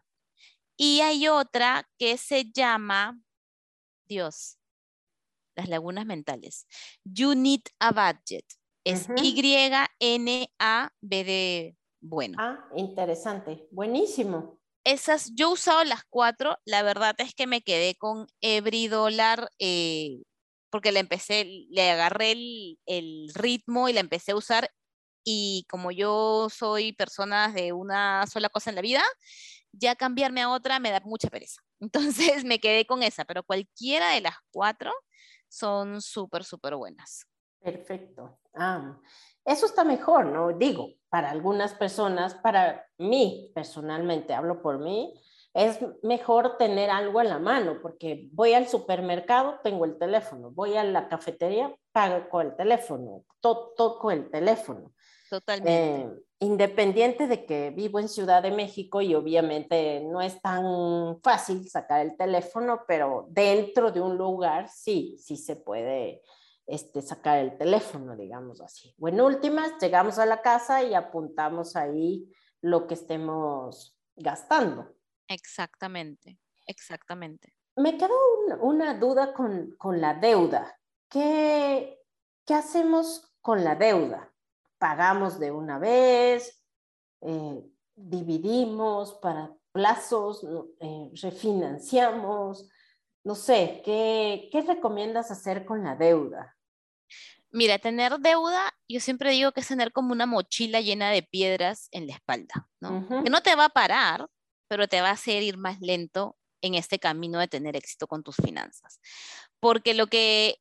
Y hay otra que se llama, Dios, las lagunas mentales, You Need a Budget. Es Y-N-A-B de bueno. Ah, interesante, buenísimo esas, yo he usado las cuatro, la verdad es que me quedé con Every Dollar eh, porque le empecé, le agarré el, ritmo y la empecé a usar y como yo soy persona de una sola cosa en la vida, ya cambiarme a otra me da mucha pereza. [LAUGHS] Entonces me quedé con esa, pero cualquiera de las cuatro son súper, súper buenas. Perfecto. Ah, eso está mejor, ¿no? Digo, para algunas personas, para mí personalmente, hablo por mí, es mejor tener algo a la mano, porque voy al supermercado, tengo el teléfono, voy a la cafetería, pago con el teléfono, toco el teléfono. Totalmente. Eh, independiente de que vivo en Ciudad de México y obviamente no es tan fácil sacar el teléfono, pero dentro de un lugar sí, sí se puede este, sacar el teléfono, digamos así. O en últimas, llegamos a la casa y apuntamos ahí lo que estemos gastando. Exactamente, exactamente. Me quedó una duda con, con la deuda. ¿Qué, ¿Qué, hacemos con la deuda? ¿Pagamos de una vez? Eh, ¿Dividimos para plazos? Eh, ¿Refinanciamos? no sé, ¿qué, ¿qué recomiendas hacer con la deuda? Mira, tener deuda, yo siempre digo que es tener como una mochila llena de piedras en la espalda, ¿no? Que no te va a parar, pero te va a hacer ir más lento en este camino de tener éxito con tus finanzas. Porque lo que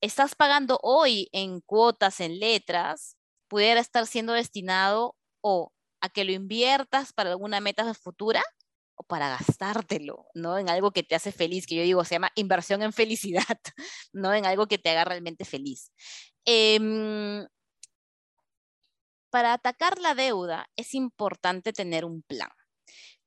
estás pagando hoy en cuotas, en letras, pudiera estar siendo destinado o a que lo inviertas para alguna meta futura o para gastártelo, ¿no? En algo que te hace feliz, que yo digo, se llama inversión en felicidad, [LAUGHS] ¿no? En algo que te haga realmente feliz. Em, para atacar la deuda es importante tener un plan.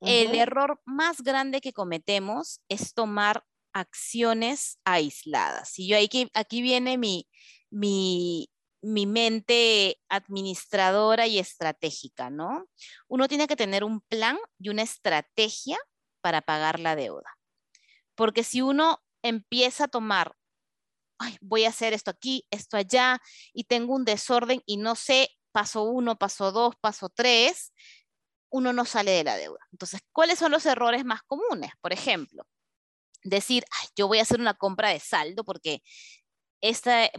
El error más grande que cometemos es tomar acciones aisladas. Y yo aquí, aquí viene mi, mi, mi mente administradora y estratégica, ¿no? Uno tiene que tener un plan y una estrategia para pagar la deuda. Porque si uno empieza a tomar, Ay, voy a hacer esto aquí, esto allá, y tengo un desorden y no sé, paso uno, paso dos, paso tres, uno no sale de la deuda. Entonces, ¿cuáles son los errores más comunes? Por ejemplo, decir, yo voy a hacer una compra de saldo porque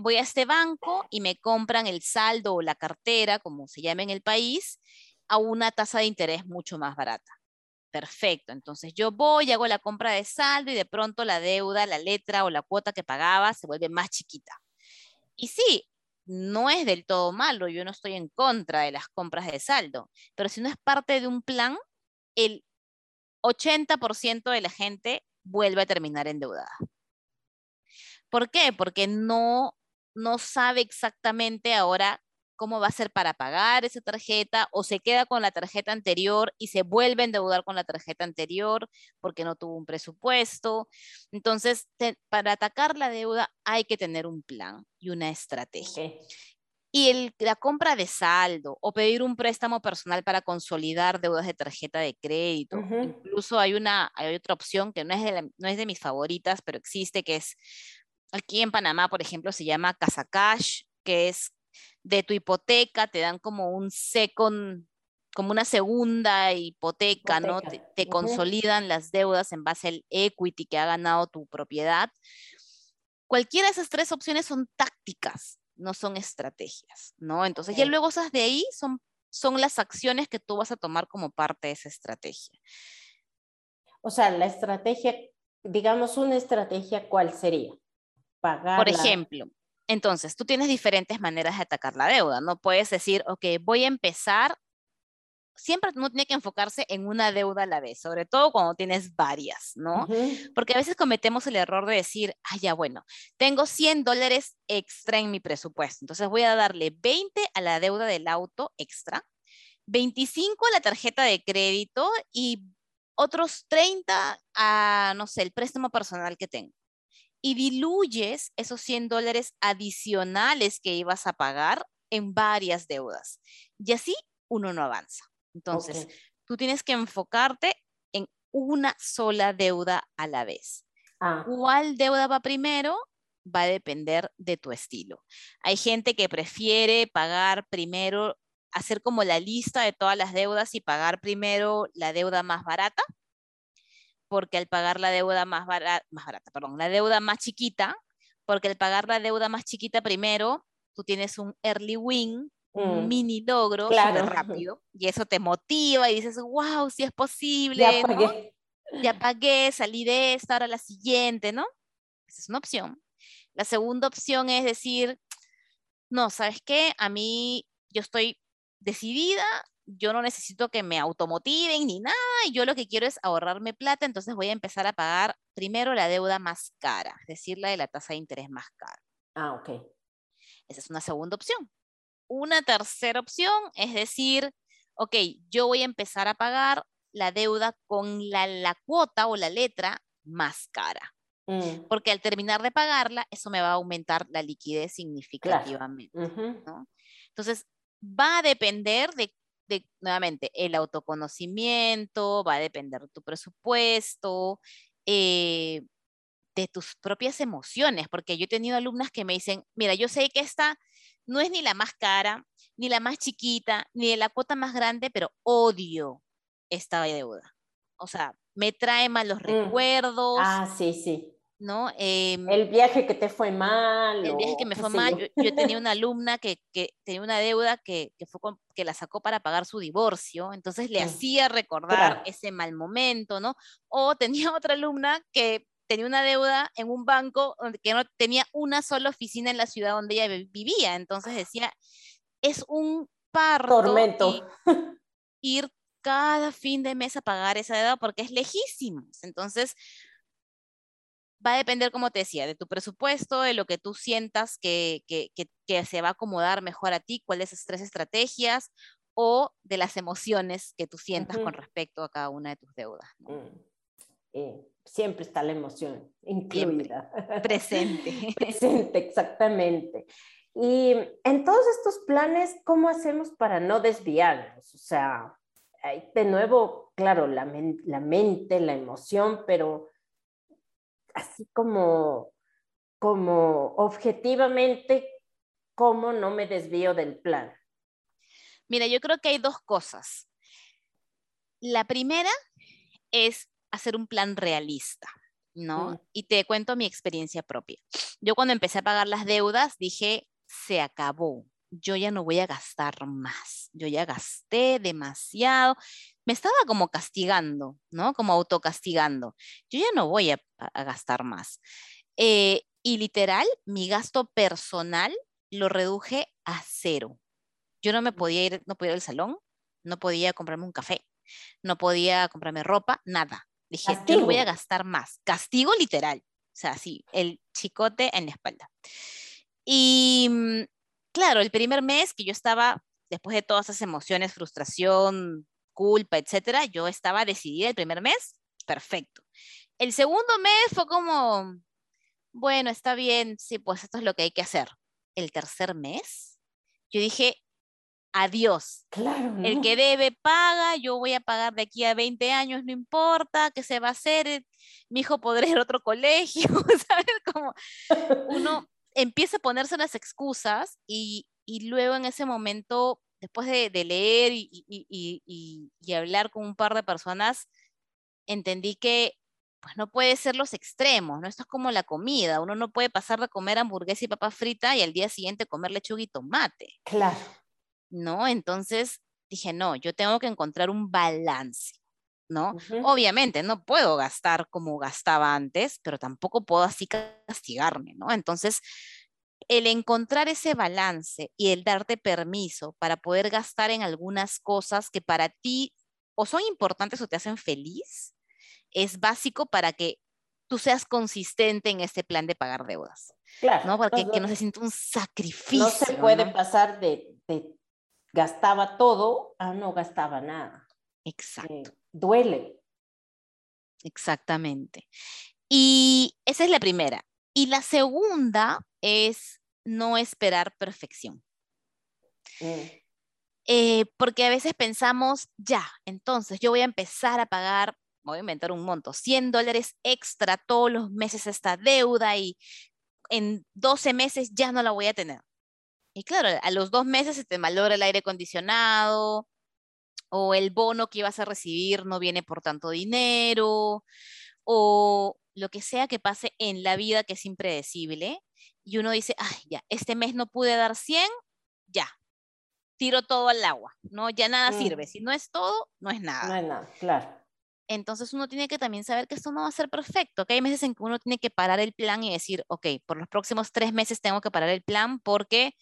voy a este banco y me compran el saldo o la cartera, como se llama en el país, a una tasa de interés mucho más barata. Perfecto, entonces yo voy, hago la compra de saldo y de pronto la deuda, la letra o la cuota que pagaba se vuelve más chiquita. Y sí, no es del todo malo, yo no estoy en contra de las compras de saldo, pero si no es parte de un plan, el 80% de la gente vuelve a terminar endeudada. ¿Por qué? Porque no, no sabe exactamente ahora cómo va a ser para pagar esa tarjeta o se queda con la tarjeta anterior y se vuelve a endeudar con la tarjeta anterior porque no tuvo un presupuesto. Entonces, para atacar la deuda hay que tener un plan y una estrategia. Y el, la compra de saldo o pedir un préstamo personal para consolidar deudas de tarjeta de crédito. Incluso hay, una, hay otra opción que no es, de no es de mis favoritas, pero existe, que es Aquí en Panamá, por ejemplo, se llama Casa Cash, que es de tu hipoteca, te dan como un second, como una segunda hipoteca, ¿no? Te, consolidan las deudas en base al equity que ha ganado tu propiedad. Cualquiera de esas tres opciones son tácticas, no son estrategias, ¿no? Entonces, ya luego esas de ahí son, son las acciones que tú vas a tomar como parte de esa estrategia. O sea, la estrategia, digamos una estrategia, ¿cuál sería? Por ejemplo, entonces tú tienes diferentes maneras de atacar la deuda. No puedes decir, ok, voy a empezar. Siempre uno tiene que enfocarse en una deuda a la vez, sobre todo cuando tienes varias, ¿no? Porque a veces cometemos el error de decir, ah, ya bueno, tengo 100 dólares extra en mi presupuesto, entonces voy a darle 20 a la deuda del auto extra, 25 a la tarjeta de crédito y otros 30 a, no sé, el préstamo personal que tengo y diluyes esos 100 dólares adicionales que ibas a pagar en varias deudas. Y así uno no avanza. Entonces, tú tienes que enfocarte en una sola deuda a la vez. Ah. ¿Cuál deuda va primero? Va a depender de tu estilo. Hay gente que prefiere pagar primero, hacer como la lista de todas las deudas y pagar primero la deuda más barata porque al pagar la deuda más barata, más barata, perdón, la deuda más chiquita, porque al pagar la deuda más chiquita primero, tú tienes un early win, un mm. mini logro claro. rápido, y eso te motiva y dices, wow, si es posible, ya pagué. ya pagué, salí de esta, ahora la siguiente, ¿no? Esa es una opción. La segunda opción es decir, no, ¿sabes qué? A mí yo estoy decidida, yo no necesito que me automotiven ni nada, yo lo que quiero es ahorrarme plata, entonces voy a empezar a pagar primero la deuda más cara, es decir, la de la tasa de interés más cara. Ah, ok. Esa es una segunda opción. Una tercera opción es decir, ok, yo voy a empezar a pagar la deuda con la, la cuota o la letra más cara. Mm. Porque al terminar de pagarla, eso me va a aumentar la liquidez significativamente. Entonces, va a depender de nuevamente, el autoconocimiento, va a depender de tu presupuesto, eh, de tus propias emociones, porque yo he tenido alumnas que me dicen, mira, yo sé que esta no es ni la más cara, ni la más chiquita, ni de la cuota más grande, pero odio esta deuda. O sea, me trae malos Mm. recuerdos, Ah, sí, sí. ¿No? Em, El viaje que te fue mal. el viaje que me fue mal, yo. yo, tenía una alumna que, que tenía una deuda que, que, fue con- que la sacó para pagar su divorcio, entonces le Mm, hacía recordar claro. ese mal momento, ¿no? O tenía [LAUGHS] otra alumna que tenía una deuda en un banco donde que no tenía una sola oficina en la ciudad donde ella vi- vivía, entonces decía, es un parto Tormento. ir cada fin de mes a pagar esa deuda porque es lejísimo. Entonces, va a depender, como te decía, de tu presupuesto, de lo que tú sientas que, que, que, que se va a acomodar mejor a ti, cuáles esas tres estrategias, o de las emociones que tú sientas con respecto a cada una de tus deudas. ¿no? Mm. Eh, siempre está la emoción incluida. Presente. [LAUGHS] Presente, exactamente. Y en todos estos planes, ¿cómo hacemos para no desviarnos? O sea, de nuevo, claro, la, men- la mente, la emoción, pero así como, como objetivamente, ¿cómo no me desvío del plan? Mira, yo creo que hay dos cosas. La primera es hacer un plan realista, ¿no? Mm. Y te cuento mi experiencia propia. Yo cuando empecé a pagar las deudas dije, se acabó, yo ya no voy a gastar más, yo ya gasté demasiado, me estaba como castigando, ¿no? Como autocastigando, yo ya no voy a, a gastar más. Eh, y literal, mi gasto personal lo reduje a cero. Yo no me podía ir, no podía ir al salón, no podía comprarme un café, no podía comprarme ropa, nada. Dije, yo no voy a gastar más. Castigo literal. O sea, sí, el chicote en la espalda. Y mm, claro, el primer mes que yo estaba, después de todas esas emociones, frustración, culpa, etcétera, yo estaba decidida el primer mes, perfecto. El segundo mes fue como, bueno, está bien, sí, pues esto es lo que hay que hacer. El tercer mes, yo dije, adiós. Claro, ¿no? El que debe paga, yo voy a pagar de aquí a 20 años, no importa, ¿qué se va a hacer? Eh, Mi hijo podrá ir a otro colegio, [LAUGHS] ¿sabes? Como uno [LAUGHS] empieza a ponerse las excusas y, y luego en ese momento, después de, de leer y, y- y- y- y hablar con un par de personas, entendí que pues no puede ser los extremos, ¿no? Esto es como la comida, uno no puede pasar de comer hamburguesa y papa frita y al día siguiente comer lechuga y tomate. Claro. ¿no? Entonces dije, no, yo tengo que encontrar un balance, ¿no? Ujú. Obviamente no puedo gastar como gastaba antes, pero tampoco puedo así castigarme, ¿no? Entonces, el encontrar ese balance y el darte permiso para poder gastar en algunas cosas que para ti o son importantes o te hacen feliz, es básico para que tú seas consistente en este plan de pagar deudas, Claro. ¿no? Porque no- que no se sienta un sacrificio. no se puede ¿no? pasar de, de gastaba todo a no gastaba nada. Exacto. Eh, duele. Exactamente. Y esa es la primera. Y la segunda es no esperar perfección. Mm, Eh, porque a veces pensamos, ya, entonces yo voy a empezar a pagar, voy a inventar un monto, 100 dólares extra todos los meses esta deuda y en 12 meses ya no la voy a tener. Y claro, a los dos meses se te malogra el aire acondicionado o el bono que ibas a recibir no viene por tanto dinero o lo que sea que pase en la vida que es impredecible y uno dice, ay, ya, este mes no pude dar 100, ya, tiro todo al agua, ¿no? Ya nada Mm. sirve. Si no es todo, no es nada. no hay nada, claro. Entonces uno tiene que también saber que esto no va a ser perfecto, que hay meses en que uno tiene que parar el plan y decir, ok, por los próximos tres meses tengo que parar el plan porque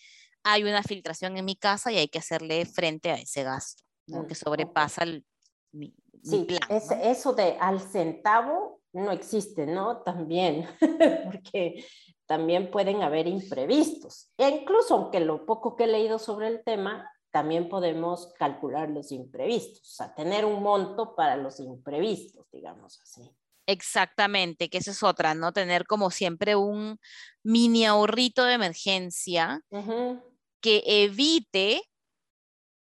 hay una filtración en mi casa y hay que hacerle frente a ese gasto, ¿no? Mm, que sobrepasa el- mi, mi Sí, plan. es- ¿no? eso de al centavo no existe, ¿no? También, [LAUGHS] porque también pueden haber imprevistos. E incluso, aunque lo poco que he leído sobre el tema, también podemos calcular los imprevistos, o sea, tener un monto para los imprevistos, digamos así. Exactamente, que eso es otra, ¿no? Tener como siempre un mini ahorrito de emergencia que evite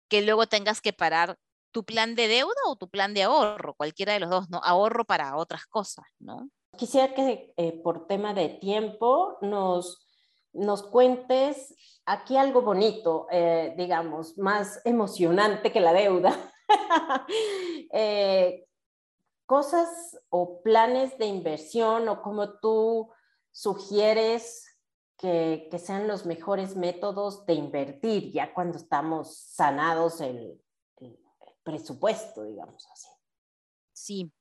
que luego tengas que parar tu plan de deuda o tu plan de ahorro, cualquiera de los dos, ¿no? Ahorro para otras cosas, ¿no? Quisiera que eh, por tema de tiempo nos, nos cuentes aquí algo bonito, eh, digamos, más emocionante que la deuda. [LAUGHS] Eh, cosas o planes de inversión o cómo tú sugieres que, sean los mejores métodos de invertir ya cuando estamos sanados el, presupuesto, digamos así. Sí.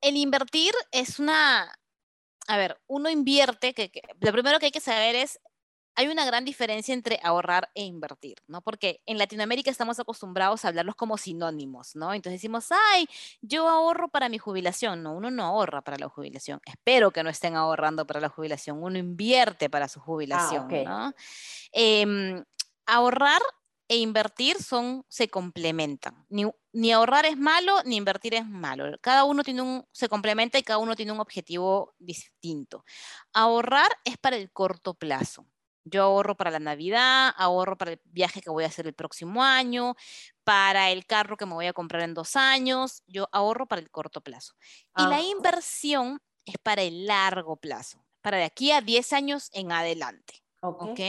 El invertir es una, a ver, uno invierte, que, lo primero que hay que saber es hay una gran diferencia entre ahorrar e invertir, ¿no? Porque en Latinoamérica estamos acostumbrados a hablarlos como sinónimos, ¿no? Entonces decimos, ay, yo ahorro para mi jubilación. No, uno no ahorra para la jubilación. Espero que no estén ahorrando para la jubilación. Uno invierte para su ah, jubilación, ¿no? Em, ahorrar e invertir son, se complementan. Ni, ni, ahorrar es malo, ni invertir es malo. Cada uno tiene un, se complementa y cada uno tiene un objetivo distinto. Ahorrar es para el corto plazo. Yo ahorro para la Navidad, ahorro para el viaje que voy a hacer el próximo año, para el carro que me voy a comprar en dos años. Yo ahorro para el corto plazo. Y la inversión es para el largo plazo, para de aquí a 10 años en adelante. ¿Ok?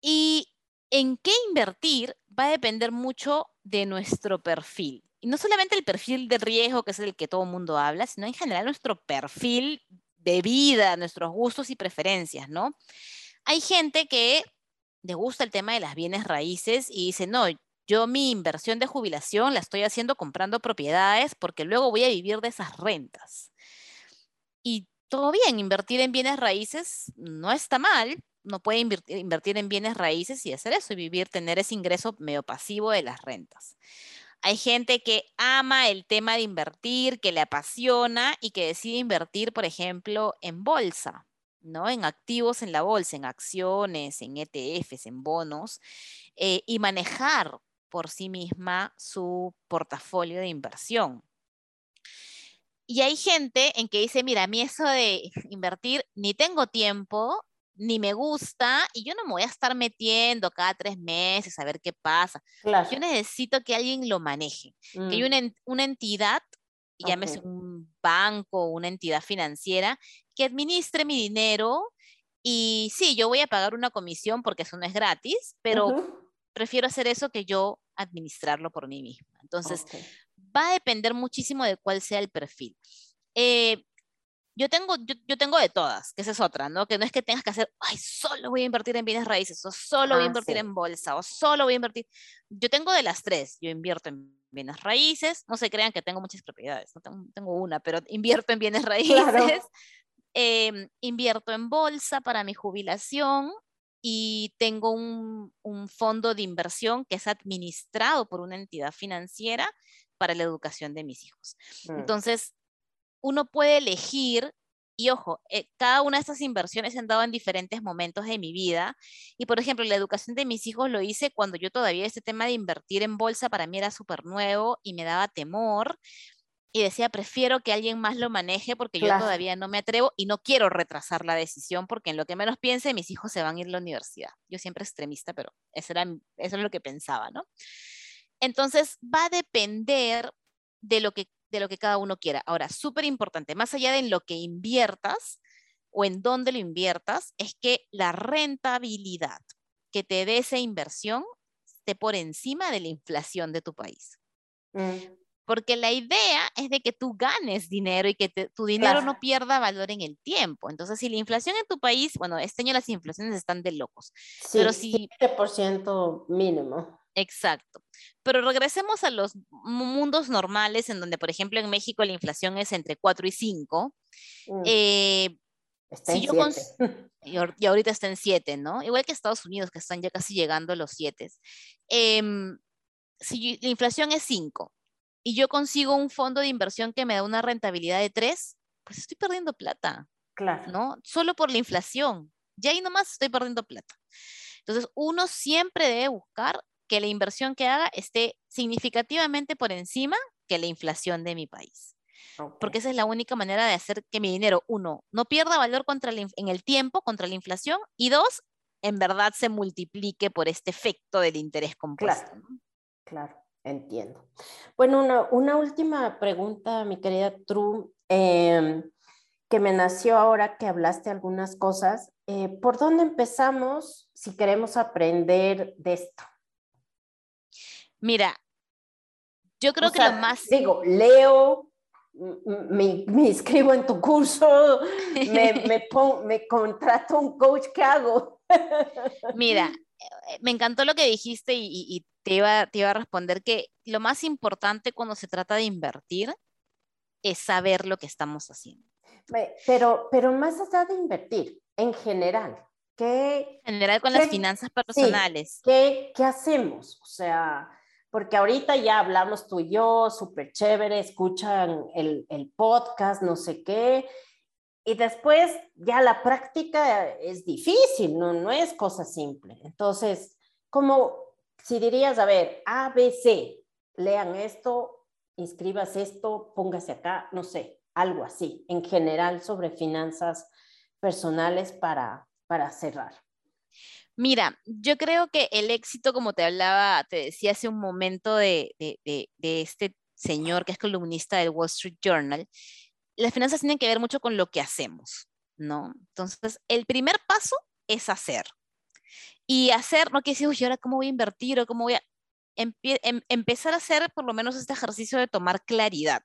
Y en qué invertir va a depender mucho de nuestro perfil. Y no solamente el perfil de riesgo, que es el que todo el mundo habla, sino en general nuestro perfil de vida, nuestros gustos y preferencias, ¿no? Hay gente que le gusta el tema de las bienes raíces y dice, no, yo mi inversión de jubilación la estoy haciendo comprando propiedades porque luego voy a vivir de esas rentas. Y todo bien, invertir en bienes raíces no está mal, no puede invertir, en bienes raíces y hacer eso y vivir, tener ese ingreso medio pasivo de las rentas. Hay gente que ama el tema de invertir, que le apasiona y que decide invertir, por ejemplo, en bolsa. ¿no? En activos en la bolsa, en acciones, en ETFs, en bonos, eh, y manejar por sí misma su portafolio de inversión. Y hay gente en que dice, mira, a mí eso de invertir ni tengo tiempo, ni me gusta, y yo no me voy a estar metiendo cada tres meses a ver qué pasa. Yo necesito que alguien lo maneje, que hay mm. una, una entidad llámese un banco una entidad financiera, que administre mi dinero y sí, yo voy a pagar una comisión porque eso no es gratis, pero prefiero hacer eso que yo administrarlo por mí misma. Entonces, va a depender muchísimo de cuál sea el perfil. Eh, yo tengo, yo, tengo de todas, que esa es otra, ¿no? Que no es que tengas que hacer, ay, solo voy a invertir en bienes raíces, o solo voy a ah, invertir en bolsa, o solo voy a invertir. Yo tengo de las tres. Yo invierto en bienes raíces, no se crean que tengo muchas propiedades, no tengo, una, pero [LAUGHS] invierto en bienes raíces, em, invierto en bolsa para mi jubilación y tengo un, fondo de inversión que es administrado por una entidad financiera para la educación de mis hijos. Mm. Entonces, uno puede elegir y ojo, eh, cada una de estas inversiones se han dado en diferentes momentos de mi vida. Y por ejemplo, la educación de mis hijos lo hice cuando yo todavía este tema de invertir en bolsa para mí era súper nuevo y me daba temor. Y decía, prefiero que alguien más lo maneje porque yo todavía no me atrevo y no quiero retrasar la decisión porque en lo que menos piense, mis hijos se van a ir a la universidad. Yo siempre extremista, pero eso era, eso es lo que pensaba, ¿no? Entonces, va a depender de lo que de lo que cada uno quiera. Ahora, súper importante, más allá de en lo que inviertas o en dónde lo inviertas, es que la rentabilidad que te dé esa inversión esté por encima de la inflación de tu país. Mm. Porque la idea es de que tú ganes dinero y que tu dinero no pierda valor en el tiempo. Entonces, si la inflación en tu país, bueno, este año las inflaciones están de locos. Sí, pero si... 7% mínimo. Exacto. Pero regresemos a los mundos normales, en donde, por ejemplo, en México la inflación es entre 4 y 5. Mm. Eh, está en 7. Y, ahorita está en 7, ¿no? Igual que Estados Unidos, que están ya casi llegando a los 7. Em, si la inflación es 5 y yo consigo un fondo de inversión que me da una rentabilidad de 3, pues estoy perdiendo plata. Claro. ¿No? Solo por la inflación. Ya ahí nomás estoy perdiendo plata. Entonces, uno siempre debe buscar que la inversión que haga esté significativamente por encima que la inflación de mi país. Porque esa es la única manera de hacer que mi dinero, uno, no pierda valor contra en el tiempo contra la inflación y dos, en verdad se multiplique por este efecto del interés compuesto. Claro, entiendo. Bueno, una, última pregunta, mi querida True, em, que me nació ahora que hablaste algunas cosas. Eh, ¿Por dónde empezamos si queremos aprender de esto? Mira, Yo creo que lo más... Digo, leo, me, me, inscribo en tu curso, me, [LAUGHS] me, me contrato un coach, ¿qué hago? Mira, [LAUGHS] eh, me encantó lo que dijiste y, y, te, iba, te iba a responder que lo más importante cuando se trata de invertir es saber lo que estamos haciendo. Pero, pero más allá de invertir, en general, ¿qué... En general con las finanzas personales. ¿qué, ¿Qué hacemos? O sea, porque ahorita ya hablamos tú y yo, súper chévere, escuchan el, el, podcast, no sé qué, y después ya la práctica es difícil, no, no es cosa simple. Entonces, como si dirías, a ver, A, B, C, lean esto, inscribas esto, póngase acá, no sé, algo así, en general sobre finanzas personales para, para cerrar. Mira, yo creo que el éxito, como te hablaba, te decía hace un momento de, este señor que es columnista del Wall Street Journal, las finanzas tienen que ver mucho con lo que hacemos, ¿no? Entonces, el primer paso es hacer. Y hacer, no quiere decir, uy, ahora cómo voy a invertir o cómo voy a... Em, empezar a hacer por lo menos este ejercicio de tomar claridad.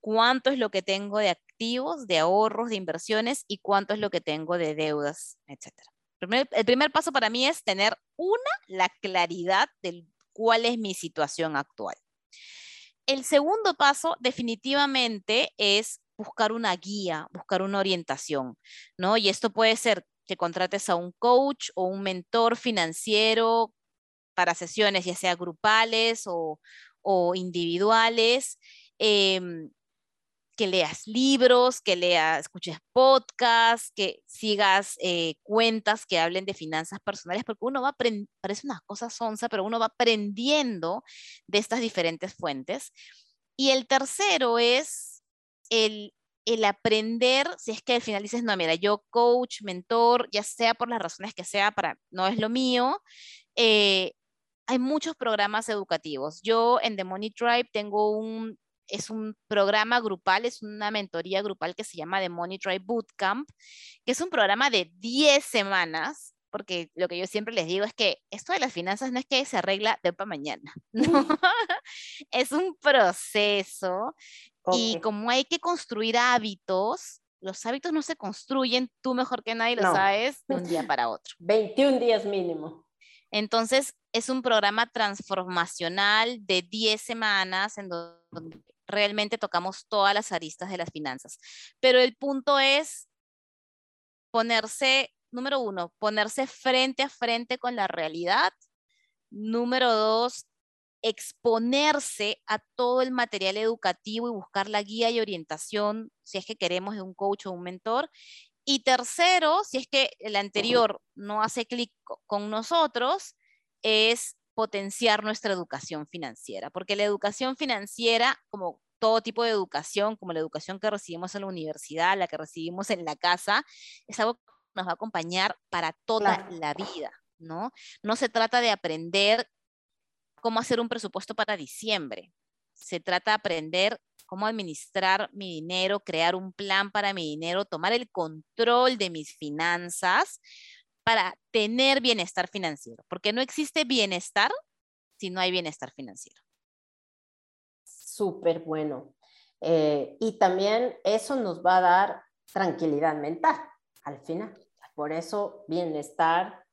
¿Cuánto es lo que tengo de activos, de ahorros, de inversiones y cuánto es lo que tengo de deudas, etcétera? El primer paso para mí es tener una, la claridad de cuál es mi situación actual. El segundo paso definitivamente es buscar una guía, buscar una orientación, ¿no? Y esto puede ser que contrates a un coach o un mentor financiero para sesiones, ya sea grupales o, individuales. Em, que leas libros, que leas, escuches podcasts, que sigas eh, cuentas que hablen de finanzas personales, porque uno va aprendiendo, parece una cosa sonsa, pero uno va aprendiendo de estas diferentes fuentes. Y el tercero es el, el aprender, si es que al final dices, no, mira, yo coach, mentor, ya sea por las razones que sea, para, no es lo mío, eh, hay muchos programas educativos. Yo en The Money Tribe tengo un es un programa grupal, es una mentoría grupal que se llama The Money Drive Bootcamp, que es un programa de 10 semanas, porque lo que yo siempre les digo es que esto de las finanzas no es que se arregla de para mañana, [LAUGHS] ¿no? es un proceso y como hay que construir hábitos, los hábitos no se construyen, tú mejor que nadie lo sabes, de un [LAUGHS] día para otro. 21 días mínimo. Entonces, es un programa transformacional de 10 semanas en donde realmente tocamos todas las aristas de las finanzas. Pero el punto es ponerse, número uno, ponerse frente a frente con la realidad. Número dos, exponerse a todo el material educativo y buscar la guía y orientación, si es que queremos de un coach o un mentor. Y tercero, si es que el anterior no hace clic con nosotros, es potenciar nuestra educación financiera, porque la educación financiera, como todo tipo de educación, como la educación que recibimos en la universidad, la que recibimos en la casa, es algo que nos va a acompañar para toda la vida, ¿no? No se trata de aprender cómo hacer un presupuesto para diciembre, se trata de aprender cómo administrar mi dinero, crear un plan para mi dinero, tomar el control de mis finanzas para tener bienestar financiero, porque no existe bienestar si no hay bienestar financiero. Súper bueno. Eh, y también eso nos va a dar tranquilidad mental al final. Por eso bienestar,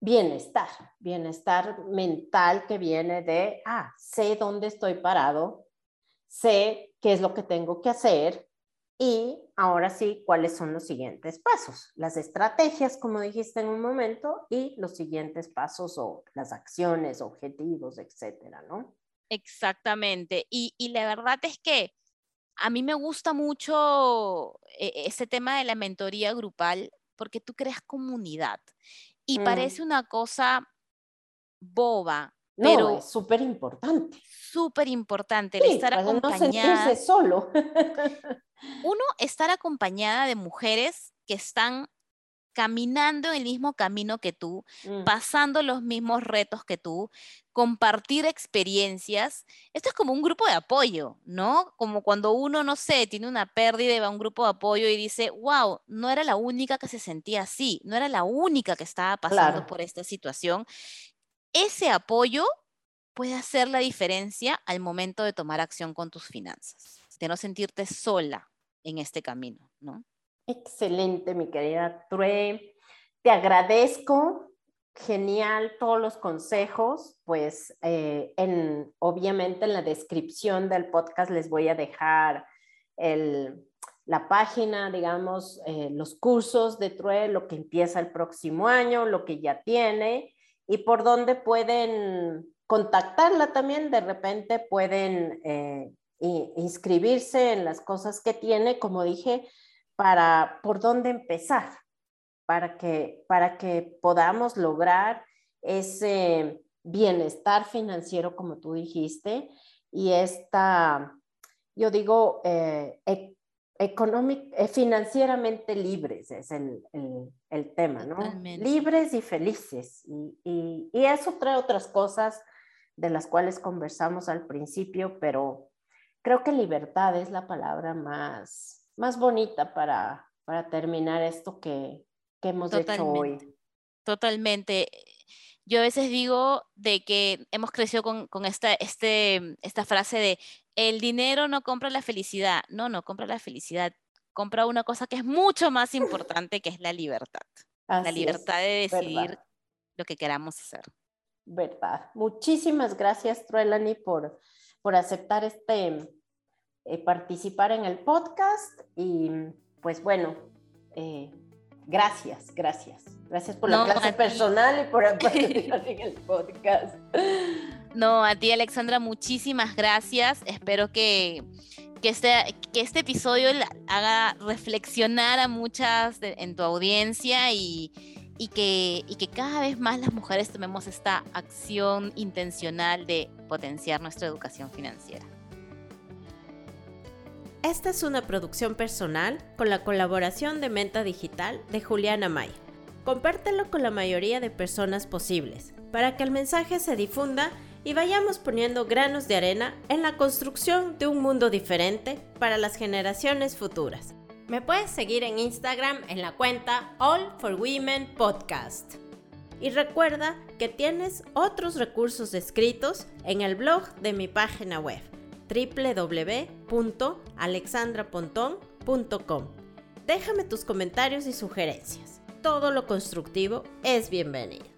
bienestar, bienestar mental que viene de, ah, sé dónde estoy parado, sé qué es lo que tengo que hacer, y ahora sí, ¿cuáles son los siguientes pasos? Las estrategias, como dijiste en un momento, y los siguientes pasos o las acciones, objetivos, etcétera, ¿no? Exactamente. Y, la verdad es que a mí me gusta mucho eh, ese tema de la mentoría grupal porque tú creas comunidad y mm. parece una cosa boba, pero es súper importante. Súper importante el estar acompañada. No solo. [LAUGHS] Uno, estar acompañada de mujeres que están caminando en el mismo camino que tú, mm. pasando los mismos retos que tú, compartir experiencias. Esto es como un grupo de apoyo, ¿no? Como cuando uno, no sé, tiene una pérdida y va a un grupo de apoyo y dice, wow, no era la única que se sentía así, no era la única que estaba pasando por esta situación. Ese apoyo puede hacer la diferencia al momento de tomar acción con tus finanzas, de no sentirte sola en este camino, ¿no? Excelente, mi querida True. Te agradezco. Genial todos los consejos. Pues eh, en, obviamente en la descripción del podcast les voy a dejar el, la página, digamos, eh, los cursos de True, lo que empieza el próximo año, lo que ya tiene y por dónde pueden contactarla también. De repente pueden eh, inscribirse en las cosas que tiene, como dije, para por dónde empezar, para que, para que podamos lograr ese bienestar financiero, como tú dijiste, y esta, yo digo, eh, e, eh, financieramente libres es el, el, tema, ¿no? Libres y felices. Y, y, y, eso trae otras cosas de las cuales conversamos al principio, pero creo que libertad es la palabra más, más bonita para, para terminar esto que, que hemos hecho hoy. Totalmente. Yo a veces digo de que hemos crecido con, con esta, este, esta frase de el dinero no compra la felicidad. No, no compra la felicidad. Compra una cosa que es mucho más importante, que es la libertad. la libertad de decidir lo que queramos hacer. Verdad. Muchísimas gracias, Truelani, por, por aceptar este, eh, participar en el podcast y pues bueno, eh, gracias, gracias. Gracias por la clase personal y por [LAUGHS] participar en el podcast. No, a ti Alexandra, muchísimas gracias. Espero que, que, este, que este episodio haga reflexionar a muchas en tu audiencia y, y, que, y que cada vez más las mujeres tomemos esta acción intencional de potenciar nuestra educación financiera. Esta es una producción personal con la colaboración de Menta Digital de Juliana May. Compártelo con la mayoría de personas posibles para que el mensaje se difunda y vayamos poniendo granos de arena en la construcción de un mundo diferente para las generaciones futuras. Me puedes seguir en Instagram en la cuenta All for Women Podcast. Y recuerda que tienes otros recursos escritos en el blog de mi página web www.alexandrapontón.com. Déjame tus comentarios y sugerencias. Todo lo constructivo es bienvenido.